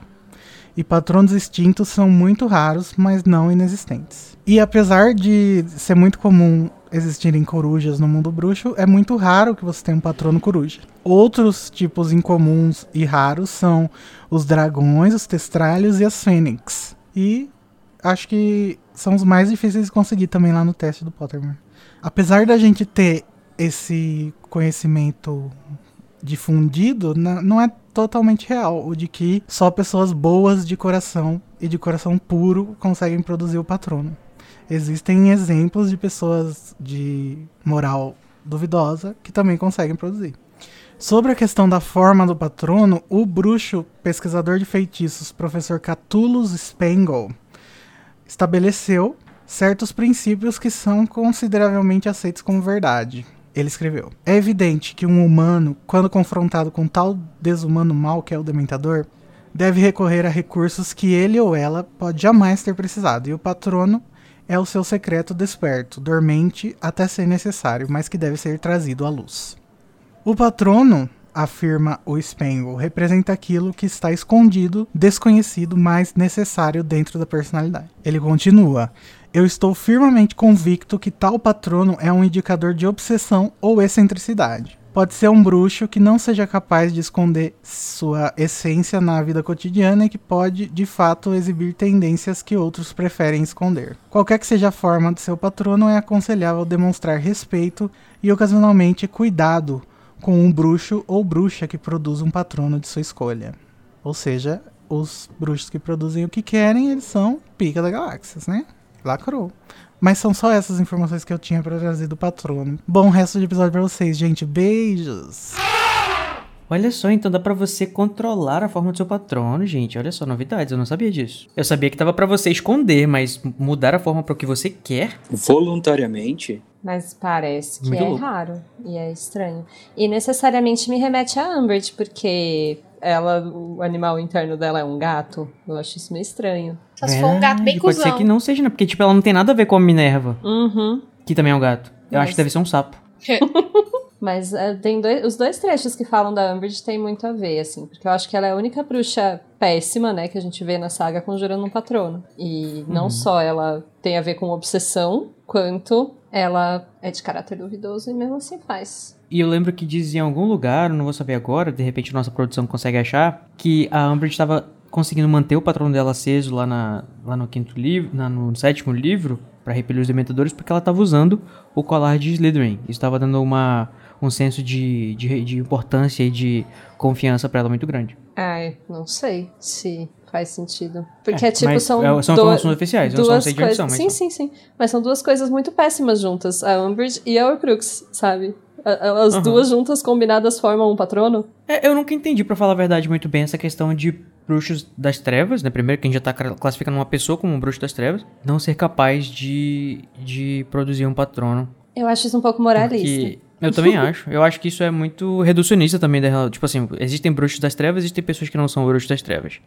E patronos extintos são muito raros, mas não inexistentes. E apesar de ser muito comum existirem corujas no mundo bruxo, é muito raro que você tenha um patrono coruja. Outros tipos incomuns e raros são os dragões, os testralhos e as fênix. E acho que são os mais difíceis de conseguir também lá no teste do Pottermore. Apesar da gente ter esse conhecimento difundido, não é totalmente real, o de que só pessoas boas de coração e de coração puro conseguem produzir o patrono. Existem exemplos de pessoas de moral duvidosa que também conseguem produzir. Sobre a questão da forma do patrono, o bruxo pesquisador de feitiços, professor Catullus Spangle, estabeleceu certos princípios que são consideravelmente aceitos como verdade. Ele escreveu: É evidente que um humano, quando confrontado com tal desumano mal que é o dementador, deve recorrer a recursos que ele ou ela pode jamais ter precisado, e o patrono é o seu secreto desperto, dormente até ser necessário, mas que deve ser trazido à luz. O patrono, afirma o Spangle, representa aquilo que está escondido, desconhecido, mas necessário dentro da personalidade. Ele continua: eu estou firmemente convicto que tal patrono é um indicador de obsessão ou excentricidade. Pode ser um bruxo que não seja capaz de esconder sua essência na vida cotidiana e que pode, de fato, exibir tendências que outros preferem esconder. Qualquer que seja a forma de seu patrono, é aconselhável demonstrar respeito e, ocasionalmente, cuidado com um bruxo ou bruxa que produz um patrono de sua escolha. Ou seja, os bruxos que produzem o que querem, eles são pica da galáxias, né? Lacrou. Mas são só essas informações que eu tinha para trazer do patrono. Bom resto de episódio para vocês, gente. Beijos! Olha só, então dá para você controlar a forma do seu patrono, gente. Olha só, novidades, eu não sabia disso. Eu sabia que tava para você esconder, mas mudar a forma para o que você quer. Voluntariamente? Mas parece que Muito é louco. raro e é estranho. E necessariamente me remete a Umbridge, porque ela, o animal interno dela é um gato. Eu acho isso meio estranho. Só se for um gato bem Verdade, Pode cuzão. ser que não seja, né? Porque, tipo, ela não tem nada a ver com a Minerva, Uhum. que também é um gato. Eu Mas- acho que deve ser um sapo. (laughs) Mas é, tem dois, os dois trechos que falam da Umbridge tem muito a ver, assim. Porque eu acho que ela é a única bruxa péssima, né, que a gente vê na saga conjurando um patrono. E não só ela tem a ver com obsessão, quanto ela é de caráter duvidoso e mesmo assim faz. E eu lembro que diz em algum lugar, eu não vou saber agora, de repente nossa produção consegue achar, que a Umbridge estava conseguindo manter o patrono dela aceso lá, na, lá no quinto livro, na- no sétimo livro, para repelir os dementadores, porque ela estava usando o colar de Slytherin. Isso estava dando uma, um senso de, de, de importância e de confiança para ela muito grande. Ai, não sei se faz sentido. Porque, É, tipo, são, é- são duas- informações oficiais, eu só não duas sei de são, mas sim, sim, sim. Mas são duas coisas muito péssimas juntas. A Umbridge e a Horcrux, sabe? As Aham. duas juntas combinadas formam um patrono. É, eu nunca entendi, pra falar a verdade, muito bem essa questão de bruxos das trevas, né? Primeiro que a gente já tá classificando uma pessoa como um bruxo das trevas, não ser capaz de, de produzir um patrono. Eu acho isso um pouco moralista. Porque eu também (laughs) acho. Eu acho que isso é muito reducionista também. Da, tipo assim, existem bruxos das trevas, existem pessoas que não são bruxos das trevas.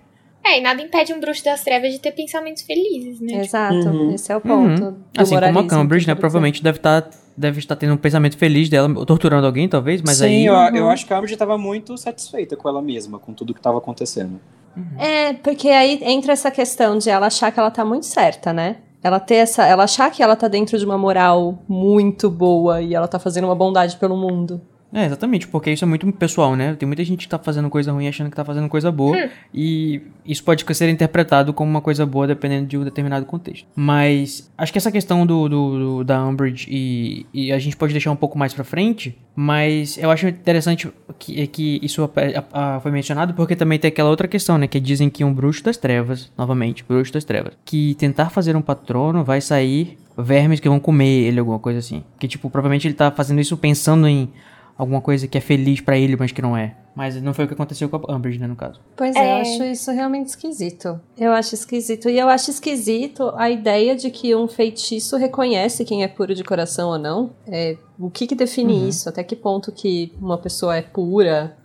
É, e nada impede um bruxo das trevas de ter pensamentos felizes, né? Exato, Uhum. esse é o ponto. Uhum. Assim como a Cambridge, né? eu Provavelmente deve estar deve estar tendo um pensamento feliz dela, torturando alguém, talvez, mas Sim, aí. eu, eu Uhum. acho que a Umbridge estava muito satisfeita com ela mesma, com tudo que estava acontecendo. dizer. É, porque aí entra essa questão de ela achar que ela tá muito certa, né? Ela ter essa, ela achar que ela tá dentro de uma moral muito boa e ela tá fazendo uma bondade pelo mundo. É, exatamente, porque isso é muito pessoal, né? Tem muita gente que tá fazendo coisa ruim achando que tá fazendo coisa boa. E isso pode ser interpretado como uma coisa boa dependendo de um determinado contexto. Mas acho que essa questão do, do- do- da Umbridge e, e a gente pode deixar um pouco mais pra frente. Mas eu acho interessante que, que isso a- a- foi mencionado porque também tem aquela outra questão, né? Que dizem que um bruxo das trevas, novamente, bruxo das trevas, que tentar fazer um patrono vai sair vermes que vão comer ele, alguma coisa assim. Que, tipo, provavelmente ele tá fazendo isso pensando em alguma coisa que é feliz pra ele, mas que não é. Mas não foi o que aconteceu com a Umbridge, né, no caso. Pois é, É. eu acho isso realmente esquisito. Eu acho esquisito. E eu acho esquisito a ideia de que um feitiço reconhece quem é puro de coração ou não. É, o que, que define Uhum. isso? Até que ponto que uma pessoa é pura?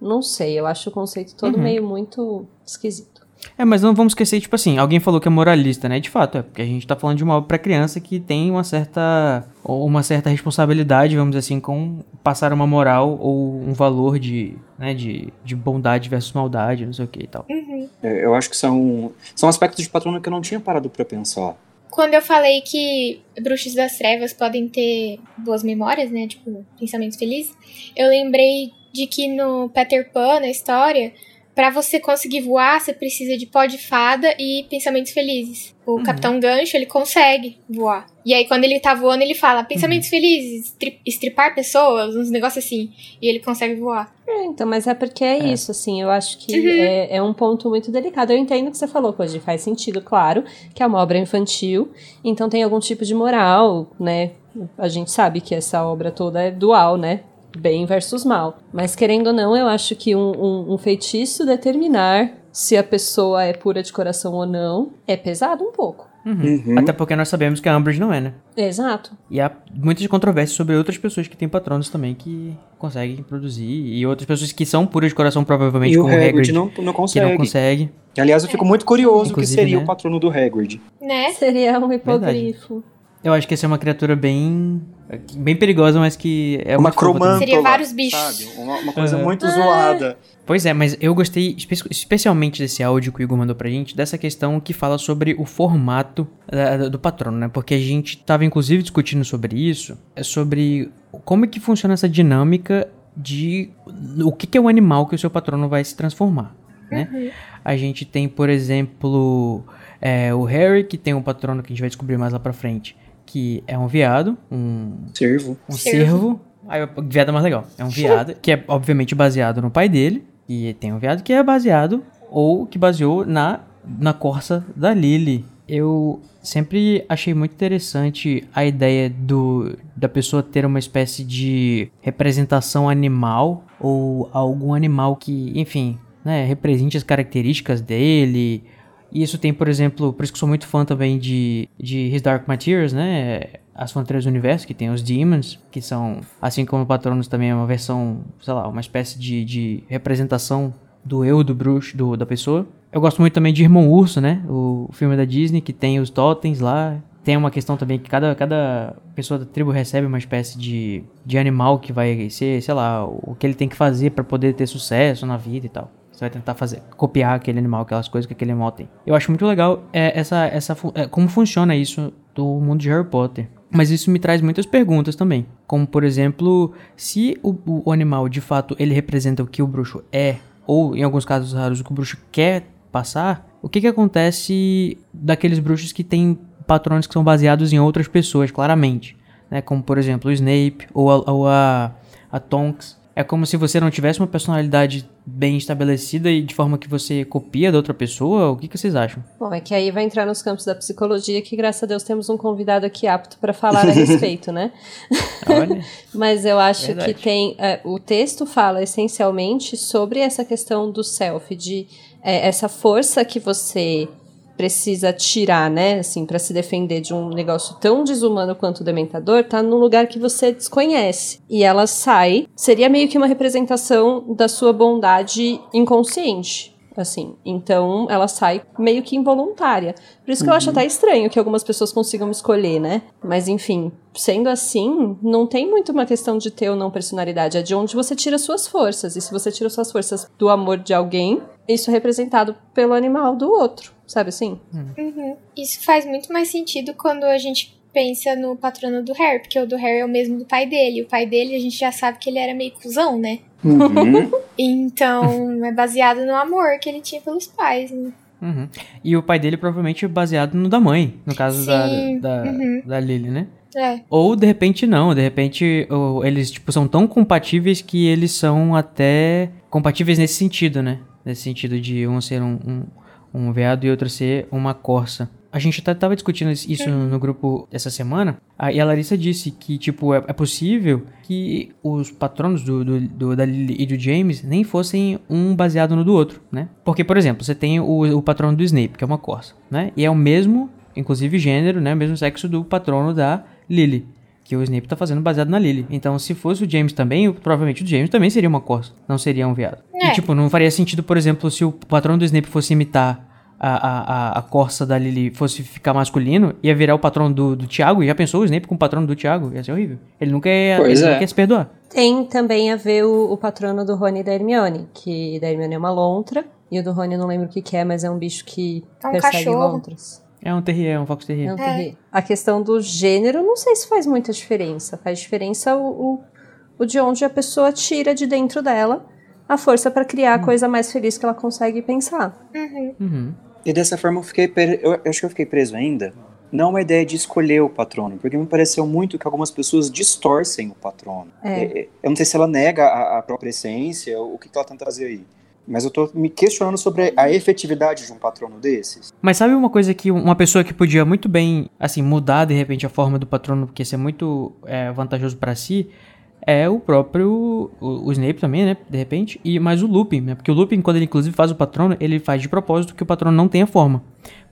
Não sei, eu acho o conceito todo Uhum. meio muito esquisito. É, mas não vamos esquecer, tipo assim, alguém falou que é moralista, né? De fato, é porque a gente tá falando de uma obra pra criança que tem uma certa ou uma certa responsabilidade, vamos dizer assim, com passar uma moral ou um valor de, né, de, de bondade versus maldade, não sei o que e tal. Uhum. É, Eu acho que são, são aspectos de patrono que eu não tinha parado pra pensar. Quando eu falei que bruxos das trevas podem ter boas memórias, né? Tipo, pensamentos felizes, eu lembrei de que no Peter Pan, na história, pra você conseguir voar, você precisa de pó de fada e pensamentos felizes. O Capitão Gancho, ele consegue voar. E aí, quando ele tá voando, ele fala pensamentos felizes, estri- estripar pessoas, uns negócios assim. E ele consegue voar. É, então, mas é porque é, isso, assim, eu acho que é, é um ponto muito delicado. Eu entendo o que você falou, Koji, faz sentido, claro, que é uma obra infantil, então tem algum tipo de moral, né? A gente sabe que essa obra toda é dual, né? Bem versus mal. Mas querendo ou não, eu acho que um, um, um feitiço determinar se a pessoa é pura de coração ou não é pesado um pouco. Uhum. Até porque nós sabemos que a Umbridge não é, né? Exato. E há muitas controvérsias sobre outras pessoas que têm patronos também que conseguem produzir. E outras pessoas que são puras de coração, provavelmente, E o como o Hagrid Hagrid, não, não que não consegue. consegue. Aliás, eu fico muito curioso o que seria né? o patrono do Hagrid. Né? Seria um hipogrifo. Eu acho que essa é uma criatura bem. bem perigosa, mas que é uma cromântola, Seria vários bichos. Sabe? Uma, uma coisa Aham. muito zoada. Pois é, mas eu gostei espe- especialmente desse áudio que o Igor mandou pra gente, dessa questão que fala sobre o formato da- do patrono, né? Porque a gente tava inclusive discutindo sobre isso, é sobre como é que funciona essa dinâmica de o que, que é o animal que o seu patrono vai se transformar, né? A gente tem, por exemplo, é, o Harry, que tem um patrono que a gente vai descobrir mais lá pra frente, que é um veado, um Servo. um Cervo. cervo. Aí o viado é mais legal. É um viado que é obviamente baseado no pai dele. E tem um viado que é baseado ou que baseou na, na corça da Lily. Eu sempre achei muito interessante a ideia do da pessoa ter uma espécie de representação animal ou algum animal que, enfim, né, represente as características dele. E isso tem, por exemplo, por isso que sou muito fã também de, de His Dark Materials, né? As Fronteiras do Universo, que tem os Demons, que são, assim como o Patronus também é uma versão, sei lá, uma espécie de, de representação do eu, do bruxo, do, da pessoa. Eu gosto muito também de Irmão Urso, né? O filme da Disney, que tem os totens lá. Tem uma questão também que cada, cada pessoa da tribo recebe uma espécie de, de animal que vai ser, sei lá, o que ele tem que fazer pra poder ter sucesso na vida e tal. Você vai tentar fazer, copiar aquele animal, aquelas coisas que aquele animal tem. Eu acho muito legal é, essa, essa, é, como funciona isso do mundo de Harry Potter. Mas isso me traz muitas perguntas também. Como, por exemplo, se o, o animal, de fato, ele representa o que o bruxo é, ou, em alguns casos raros, o que o bruxo quer passar, o que que acontece daqueles bruxos que têm patrões que são baseados em outras pessoas, claramente? Né? Como, por exemplo, o Snape ou a, ou a, a Tonks. É como se você não tivesse uma personalidade bem estabelecida e de forma que você copia da outra pessoa. O que, que vocês acham? Bom, é que aí vai entrar nos campos da psicologia, que graças a Deus temos um convidado aqui apto para falar a (laughs) respeito, né? Olha. (laughs) Mas eu acho Verdade. que tem. é, o texto fala essencialmente sobre essa questão do self, de é, essa força que você precisa tirar, né, assim, para se defender de um negócio tão desumano quanto o dementador, tá num lugar que você desconhece. E ela sai, seria meio que uma representação da sua bondade inconsciente. Assim, então ela sai meio que involuntária. Por isso que eu acho até estranho que algumas pessoas consigam escolher, né? Mas enfim, sendo assim, não tem muito uma questão de ter ou não personalidade, é de onde você tira suas forças. E se você tira suas forças do amor de alguém, isso representado pelo animal do outro, sabe assim? Uhum. Isso faz muito mais sentido quando a gente pensa no patrono do Harry, porque o do Harry é o mesmo do pai dele. O pai dele, a gente já sabe que ele era meio cuzão, né? Uhum. (laughs) Então, é baseado no amor que ele tinha pelos pais, né? Uhum. E o pai dele provavelmente é baseado no da mãe, no caso da, Sim, da, uhum. da Lily, né? É. Ou de repente não, de repente o- eles tipo são tão compatíveis que eles são até compatíveis nesse sentido, né? Nesse sentido de um ser um, um, um veado e outro ser uma corça. A gente até tava discutindo isso no, no grupo essa semana, e a Larissa disse que, tipo, é, é possível que os patronos do, do, do- da Lily e do James nem fossem um baseado no do outro, né? Porque, por exemplo, você tem o, o patrono do Snape, que é uma corça, né? E é o mesmo, inclusive gênero, né? O mesmo sexo do patrono da Lily. Que o Snape tá fazendo baseado na Lily. Então, se fosse o James também, provavelmente o James também seria uma corça. Não seria um viado. É. E, tipo, não faria sentido, por exemplo, se o patrono do Snape fosse imitar a, a, a corça da Lily fosse ficar masculino, ia virar o patrono do, do Thiago. Já pensou o Snape com o patrono do Thiago? Ia ser horrível. Ele nunca ia, Pois ele é. nunca ia se perdoar. Tem também a ver o, o patrono do Rony e da Hermione, que da Hermione é uma lontra, e o do Rony eu não lembro o que, que é, mas é um bicho que É um persegue cachorro. lontras. É um terrier, é um fox terrier. Não tem- A questão do gênero, não sei se faz muita diferença. Faz diferença o, o, o de onde a pessoa tira de dentro dela a força pra criar a coisa mais feliz que ela consegue pensar. Uhum. Uhum. E dessa forma eu fiquei. pre- Eu, eu acho que eu fiquei preso ainda. Não uma ideia de escolher o patrono, porque me pareceu muito que algumas pessoas distorcem o patrono. É. É, Eu não sei se ela nega a, a própria essência, o que, que ela tenta trazer aí. Mas eu tô me questionando sobre a efetividade de um patrono desses. Mas sabe uma coisa que uma pessoa que podia muito bem, assim, mudar de repente a forma do patrono, porque isso é muito é, vantajoso pra si, é o próprio o, o Snape também, né, de repente, e mais o Lupin, né? Porque o Lupin quando ele inclusive faz o patrono, ele faz de propósito que o patrono não tenha forma,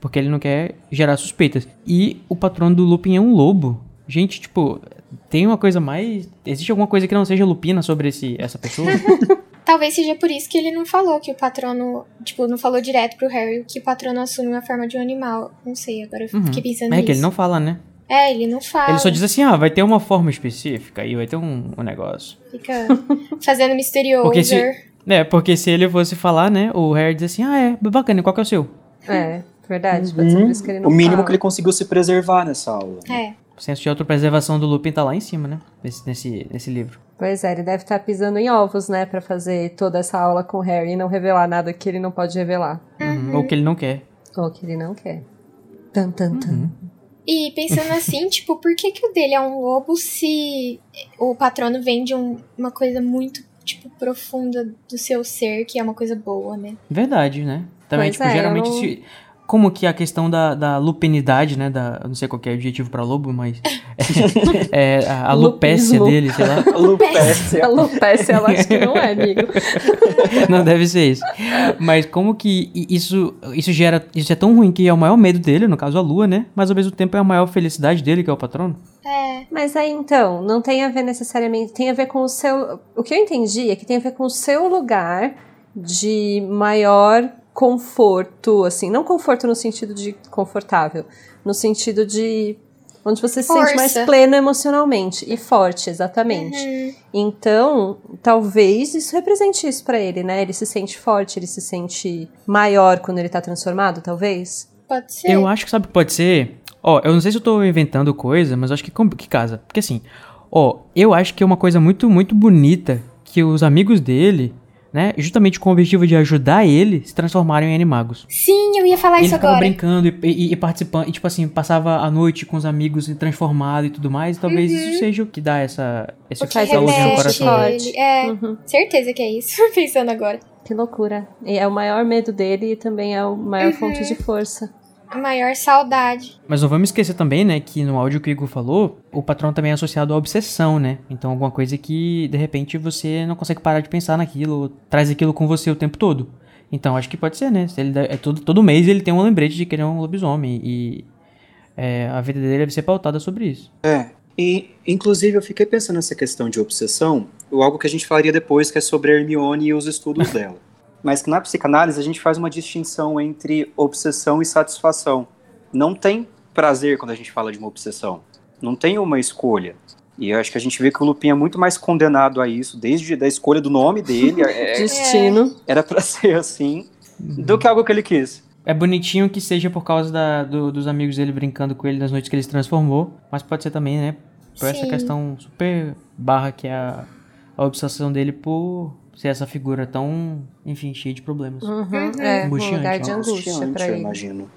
porque ele não quer gerar suspeitas. E o patrono do Lupin é um lobo. Gente, tipo, tem uma coisa mais, existe alguma coisa que não seja lupina sobre esse essa pessoa? (laughs) Talvez seja por isso que ele não falou que o patrono, tipo, não falou direto pro Harry que o patrono assume a forma de um animal. Não sei, agora eu Uhum. fiquei pensando É nisso. que ele não fala, né? É, ele não fala. Ele só diz assim, ah, vai ter uma forma específica e vai ter um, um negócio. Fica (laughs) fazendo misterioso. Porque se- É, porque se ele fosse falar, né, o Harry diz assim, ah, é, bacana, e qual que é o seu? É, verdade. Pode ser por isso que ele não o mínimo fala. que ele conseguiu se preservar nessa aula. É. O senso de autopreservação do Lupin tá lá em cima, né, nesse, nesse, nesse livro. Pois é, ele deve estar pisando em ovos, né, Pra fazer toda essa aula com o Harry e não revelar nada que ele não pode revelar. Uhum, Ou que ele não quer. Ou que ele não quer. Tan, tan, tan. E pensando assim, (laughs) tipo, por que, que o dele é um lobo se o patrono vem de um- uma coisa muito, tipo, profunda do seu ser, que é uma coisa boa, né? Verdade, né? Também, Pois tipo, é, geralmente eu não- se... Como que a questão da, da lupinidade, né, da... Eu não sei qual que é o adjetivo pra lobo, mas... (laughs) é, a, a lupécia dele, sei lá. (laughs) A Lupécia, ela acho que não é, amigo. (laughs) Não deve ser isso. Mas como que isso, isso gera. Isso é tão ruim que é o maior medo dele, no caso a lua, né? Mas ao mesmo tempo é a maior felicidade dele, que é o patrono. É. Mas aí então, não tem a ver necessariamente, tem a ver com o seu. O que eu entendi é que tem a ver com o seu lugar de maior conforto, assim, não conforto no sentido de confortável, no sentido de onde você se sente mais pleno emocionalmente e forte, exatamente. Uhum. Então, talvez isso represente isso pra ele, né? Ele se sente forte, ele se sente maior quando ele tá transformado, talvez. Pode ser. Eu acho que sabe o que pode ser. Ó, eu não sei se eu tô inventando coisa, mas acho que, que casa. Porque assim, ó, eu acho que é uma coisa muito, muito bonita que os amigos dele, né, justamente com o objetivo de ajudar ele, se transformaram em animagos. Sim, eu ia falar ele isso agora. brincando e, e- e participando, e tipo assim, passava a noite com os amigos e transformado e tudo mais. E talvez isso seja o que dá essa, esse Uhum. Que faz saúde no coração. ele. É, Uhum. certeza que é isso. (laughs) Pensando agora. Que loucura. E é o maior medo dele e também é o maior fonte de força. A maior saudade. Mas não vamos esquecer também, né, que no áudio que o Igor falou, o patrão também é associado à obsessão, né? Então alguma coisa que, de repente, você não consegue parar de pensar naquilo, traz aquilo com você o tempo todo. Então acho que pode ser, né? Se ele é todo, todo mês ele tem um lembrete de que ele é um lobisomem e é, a vida dele deve ser pautada sobre isso. É. E, inclusive, eu fiquei pensando nessa questão de obsessão, ou algo que a gente falaria depois, que é sobre a Hermione e os estudos (laughs) dela. Mas que na psicanálise a gente faz uma distinção entre obsessão e satisfação. Não tem prazer quando a gente fala de uma obsessão. Não tem uma escolha. E eu acho que a gente vê que o Lupin é muito mais condenado a isso, desde a escolha do nome dele, é- Destino. era pra ser assim, do que algo que ele quis. É bonitinho que seja por causa da- do- dos amigos dele brincando com ele nas noites que ele se transformou, mas pode ser também, né? Por essa Sim. questão super barra que é a, a obsessão dele por ser essa figura tão, enfim, cheia de problemas. Uhum. É, um Angustiante, lugar de é angústia pra eu ele. imagino.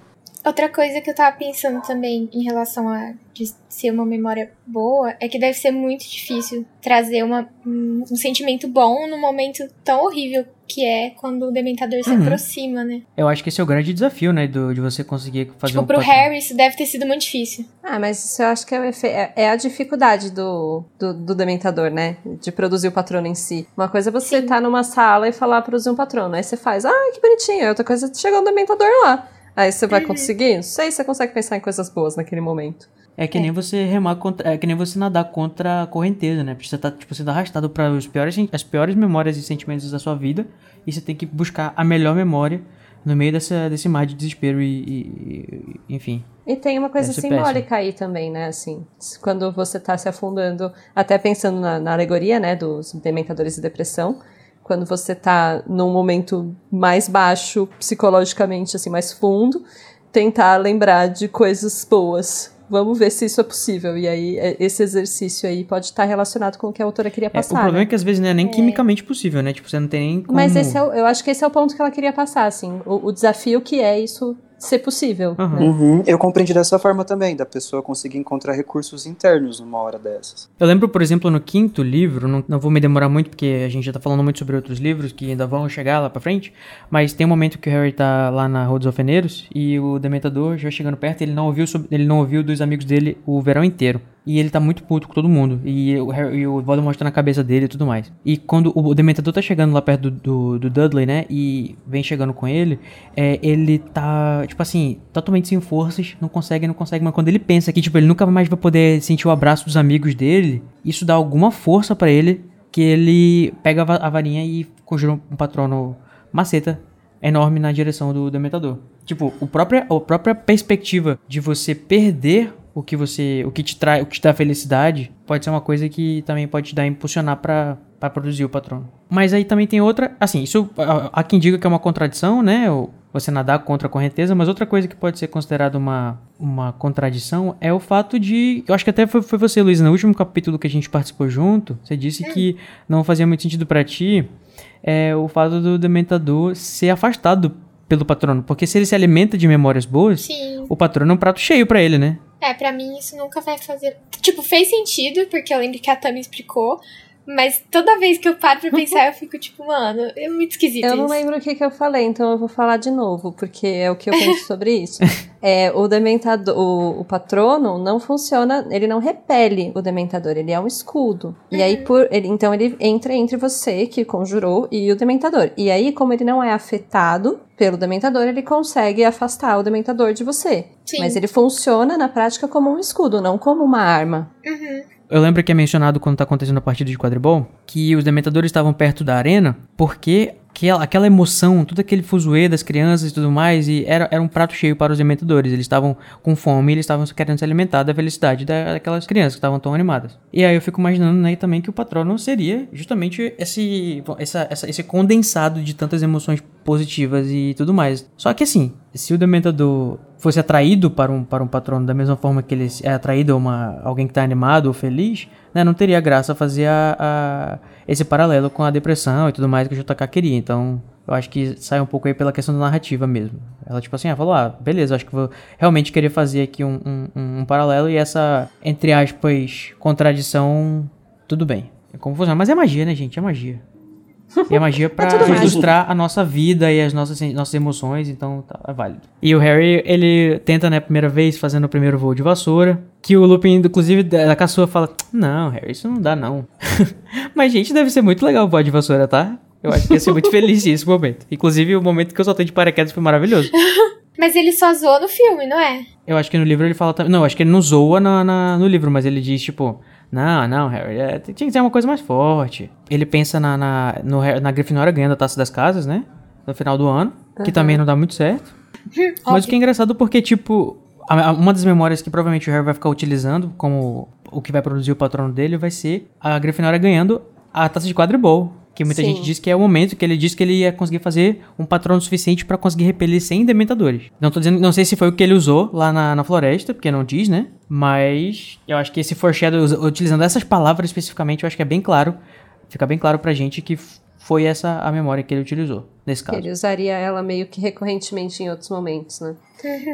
Outra coisa que eu tava pensando também em relação a de ser uma memória boa é que deve ser muito difícil trazer uma, um, um sentimento bom num momento tão horrível que é quando o Dementador se Uhum. aproxima, né? Eu acho que esse é o grande desafio, né? Do, de você conseguir fazer tipo, um pro. Harry isso deve ter sido muito difícil. Ah, mas isso eu acho que é, o efe- é- é a dificuldade do, do, do dementador, né? De produzir o patrono em si. Uma coisa é você estar numa sala e falar produzir um patrono. Aí você faz, ah, que bonitinho. Outra coisa é chegar um dementador lá. Aí você vai conseguir? Não sei se você consegue pensar em coisas boas naquele momento. É que nem você remar contra. É que nem você nadar contra a correnteza, né? Porque você tá, tipo, sendo arrastado para os piores, as piores memórias e sentimentos da sua vida. E você tem que buscar a melhor memória no meio dessa, desse mar de desespero e, e- e- enfim. E tem uma coisa simbólica aí também, né? Assim, quando você tá se afundando, até pensando na, na alegoria, né, dos dementadores de depressão, quando você tá num momento mais baixo, psicologicamente, assim, mais fundo, tentar lembrar de coisas boas. Vamos ver se isso é possível. E aí, é- esse exercício aí pode estar relacionado com o que a autora queria É, o passar. problema né? é que às vezes não é nem quimicamente possível, né? Tipo, você não tem nem como... Mas esse é o- eu acho que esse é o ponto que ela queria passar, assim. O, o desafio que é isso ser possível. Aham. né? Uhum. Eu compreendi dessa forma também, da pessoa conseguir encontrar recursos internos numa hora dessas. Eu lembro, por exemplo, no quinto livro, não, não vou me demorar muito porque a gente já tá falando muito sobre outros livros que ainda vão chegar lá pra frente, mas tem um momento que o Harry tá lá na Rua dos Alfeneiros e o Dementador já chegando perto, ele não ouviu, sobre- ele não ouviu dos amigos dele o verão inteiro. E ele tá muito puto com todo mundo. E o, Harry, e o Voldemort tá na cabeça dele e tudo mais. E quando o, Dementador tá chegando lá perto do, do, do Dudley, né? E vem chegando com ele, é, ele tá, tipo assim, totalmente sem forças, não consegue, não consegue. Mas quando ele pensa que, tipo, ele nunca mais vai poder sentir o abraço dos amigos dele, isso dá alguma força pra ele, que ele pega a varinha e conjura um patrono maceta enorme na direção do Dementador. Tipo, o própria, a própria perspectiva de você perder o que você, o que te traz, o que te dá felicidade, pode ser uma coisa que também pode te dar impulsionar pra para produzir o patrono. Mas aí também tem outra, assim, isso há- quem diga que é uma contradição, né? Você nadar contra a correnteza, mas outra coisa que pode ser considerada uma, uma contradição é o fato de. Eu acho que até foi, foi você, Luiz, no último capítulo que a gente participou junto, você disse que não fazia muito sentido pra ti é o fato do dementador ser afastado pelo patrono. Porque se ele se alimenta de memórias boas, Sim. o patrono é um prato cheio pra ele, né? É, pra mim isso nunca vai fazer. Tipo, fez sentido, porque eu lembro que a Tami explicou. Mas toda vez que eu paro pra pensar, eu fico tipo, mano, é muito esquisito Eu não isso. lembro o que, que eu falei, então eu vou falar de novo, porque é o que eu penso (laughs) sobre isso. É, o dementador, o, o patrono não funciona, ele não repele o dementador, ele é um escudo. E aí, por, ele, então ele entra entre você, que conjurou, e o dementador. E aí, como ele não é afetado pelo dementador, ele consegue afastar o dementador de você. Sim. Mas ele funciona na prática como um escudo, não como uma arma. Uhum. Eu lembro que é mencionado quando tá acontecendo a partida de quadribol que os dementadores estavam perto da arena porque aquela, aquela emoção, todo aquele fuzuê das crianças e tudo mais, e era, era um prato cheio para os dementadores. Eles estavam com fome, eles estavam querendo se alimentar da felicidade da- daquelas crianças que estavam tão animadas. E aí eu fico imaginando né, também que o patrono seria justamente esse, essa, essa- esse condensado de tantas emoções positivas e tudo mais. Só que assim, se o dementador fosse atraído para um, para um patrono da mesma forma que ele é atraído a uma, alguém que está animado ou feliz, né, não teria graça fazer a, a- esse paralelo com a depressão e tudo mais que o JK queria. Então, eu acho que sai um pouco aí pela questão da narrativa mesmo. Ela, tipo assim, ah, falou, ah, beleza, acho que vou realmente querer fazer aqui um, um, um- paralelo e essa, entre aspas, contradição, tudo bem. É como funciona. Mas é magia, né, gente? É magia. (laughs) E a magia pra mágico. ilustrar a nossa vida e as nossas, nossas emoções, então tá, é válido. E o Harry, ele tenta, né, a primeira vez, fazendo o primeiro voo de vassoura, que o Lupin, inclusive, da caçua fala, não, Harry, isso não dá, não. (laughs) Mas, gente, deve ser muito legal voar de vassoura, tá? Eu acho que ia ser muito feliz esse momento. Inclusive, o momento que eu soltei de paraquedas foi maravilhoso. (laughs) Mas ele só zoou no filme, não é? Eu acho que no livro ele fala também. Não, acho que ele não zoa na, na- no livro, mas ele diz, tipo, não, não, Harry, é, tinha que ser uma coisa mais forte. Ele pensa na, na, no, na Grifinória ganhando a taça das casas, né? No final do ano, que também não dá muito certo. (laughs) Mas o que é engraçado porque, tipo, a- a- uma das memórias que provavelmente o Harry vai ficar utilizando como o que vai produzir o patrono dele vai ser a Grifinória ganhando a taça de quadribol. Que muita Sim. gente diz que é o momento que ele disse que ele ia conseguir fazer um patrono suficiente pra conseguir repelir 100 dementadores. Não tô dizendo, não sei se foi o que ele usou lá na, na floresta, porque não diz, né? Mas eu acho que esse foreshadow, utilizando essas palavras especificamente, eu acho que é bem claro, fica bem claro pra gente que foi essa a memória que ele utilizou nesse caso. Ele usaria ela meio que recorrentemente em outros momentos, né?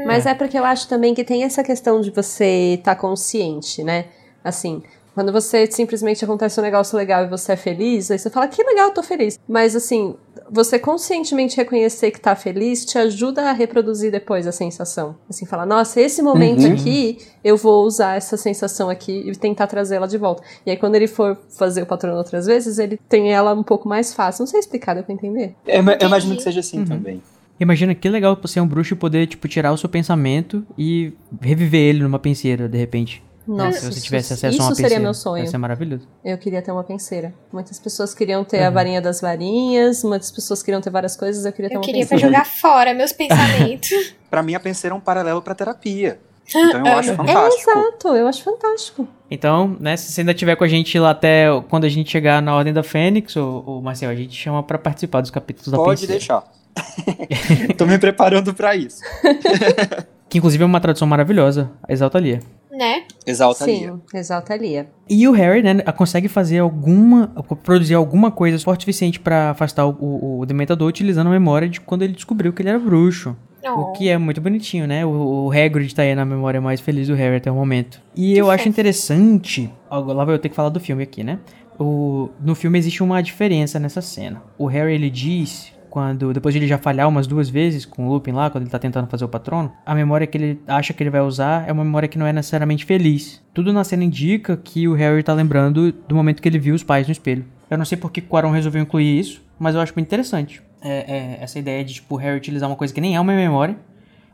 Mas é porque eu acho também que tem essa questão de você estar consciente, né? Assim, quando você simplesmente acontece um negócio legal e você é feliz, aí você fala, que legal, eu tô feliz. Mas assim, você conscientemente reconhecer que tá feliz te ajuda a reproduzir depois a sensação. Assim, falar, nossa, esse momento aqui, eu vou usar essa sensação aqui e tentar trazê-la de volta. E aí, quando ele for fazer o patrono outras vezes, ele tem ela um pouco mais fácil. Não sei explicar, deu pra entender? Eu, eu imagino que seja assim também. Imagina que legal você ser um bruxo e poder, tipo, tirar o seu pensamento e reviver ele numa penseira, de repente. Nossa, Se você isso- tivesse acesso isso a uma seria penseira, meu sonho. Ia ser maravilhoso. Eu queria ter uma penseira. Muitas pessoas queriam ter Uhum. a varinha das varinhas, muitas pessoas queriam ter várias coisas, eu queria ter Eu uma queria penseira. jogar fora meus pensamentos. (laughs) Pra mim, a penseira é um paralelo pra terapia. Então eu acho É, fantástico. exato, eu acho fantástico. Então, né, se você ainda tiver com a gente lá até quando a gente chegar na Ordem da Fênix, ou, ou Marcel, a gente chama pra participar dos capítulos da Pode deixar. (laughs) Tô me preparando pra isso. (laughs) Que inclusive é uma tradução maravilhosa, a Exaltalia. Né? Exalta ali. Sim, exalta a Lia. E o Harry, né, consegue fazer alguma, produzir alguma coisa forte o suficiente pra afastar o, o, o Dementador utilizando a memória de quando ele descobriu que ele era bruxo. O Oh. que é muito bonitinho, né? O, o Hagrid tá aí na memória mais feliz do Harry até o momento. E eu acho fofo. interessante, agora lá vai eu ter que falar do filme aqui, né? O, no filme existe uma diferença nessa cena. O Harry, ele diz, quando depois de ele já falhar umas duas vezes com o Lupin lá, quando ele tá tentando fazer o patrono, a memória que ele acha que ele vai usar é uma memória que não é necessariamente feliz. Tudo na cena indica que o Harry tá lembrando do momento que ele viu os pais no espelho. Eu não sei por que Quaron resolveu incluir isso, mas eu acho muito interessante. É, é, essa ideia de, tipo, o Harry utilizar uma coisa que nem é uma memória.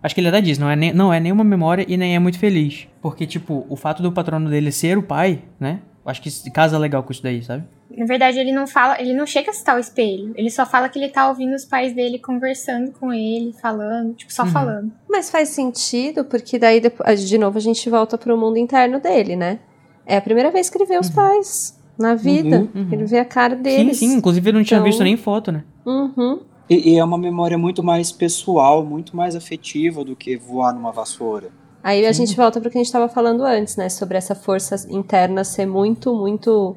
Acho que ele até diz, não é, nem, não é nenhuma memória e nem é muito feliz. Porque, tipo, o fato do patrono dele ser o pai, né? Acho que casa legal com isso daí, sabe? Na verdade, ele não fala, ele não chega a citar o espelho. Ele só fala que ele tá ouvindo os pais dele conversando com ele, falando, tipo, só Uhum. falando. Mas faz sentido, porque daí, de novo, a gente volta pro mundo interno dele, né? É a primeira vez que ele vê os pais na vida. Uhum, uhum. Ele vê a cara Sim, deles. sim. Inclusive, ele não tinha Então- visto nem foto, né? Uhum. E, e é uma memória muito mais pessoal, muito mais afetiva do que voar numa vassoura. Aí a gente volta pro que a gente tava falando antes, né? Sobre essa força interna ser muito, muito.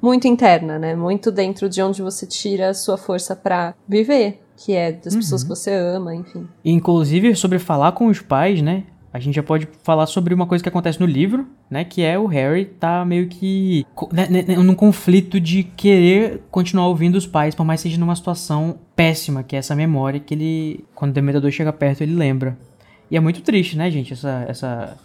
Muito interna, né? Muito dentro de onde você tira a sua força pra viver. Que é das pessoas que você ama, enfim. E, inclusive, sobre falar com os pais, né? A gente já pode falar sobre uma coisa que acontece no livro, né? Que é o Harry tá meio que né, né, né, num conflito de querer continuar ouvindo os pais, por mais que seja numa situação péssima, que é essa memória que ele, quando o Demolidor chega perto, ele lembra. E é muito triste, né, gente? Essa, essa,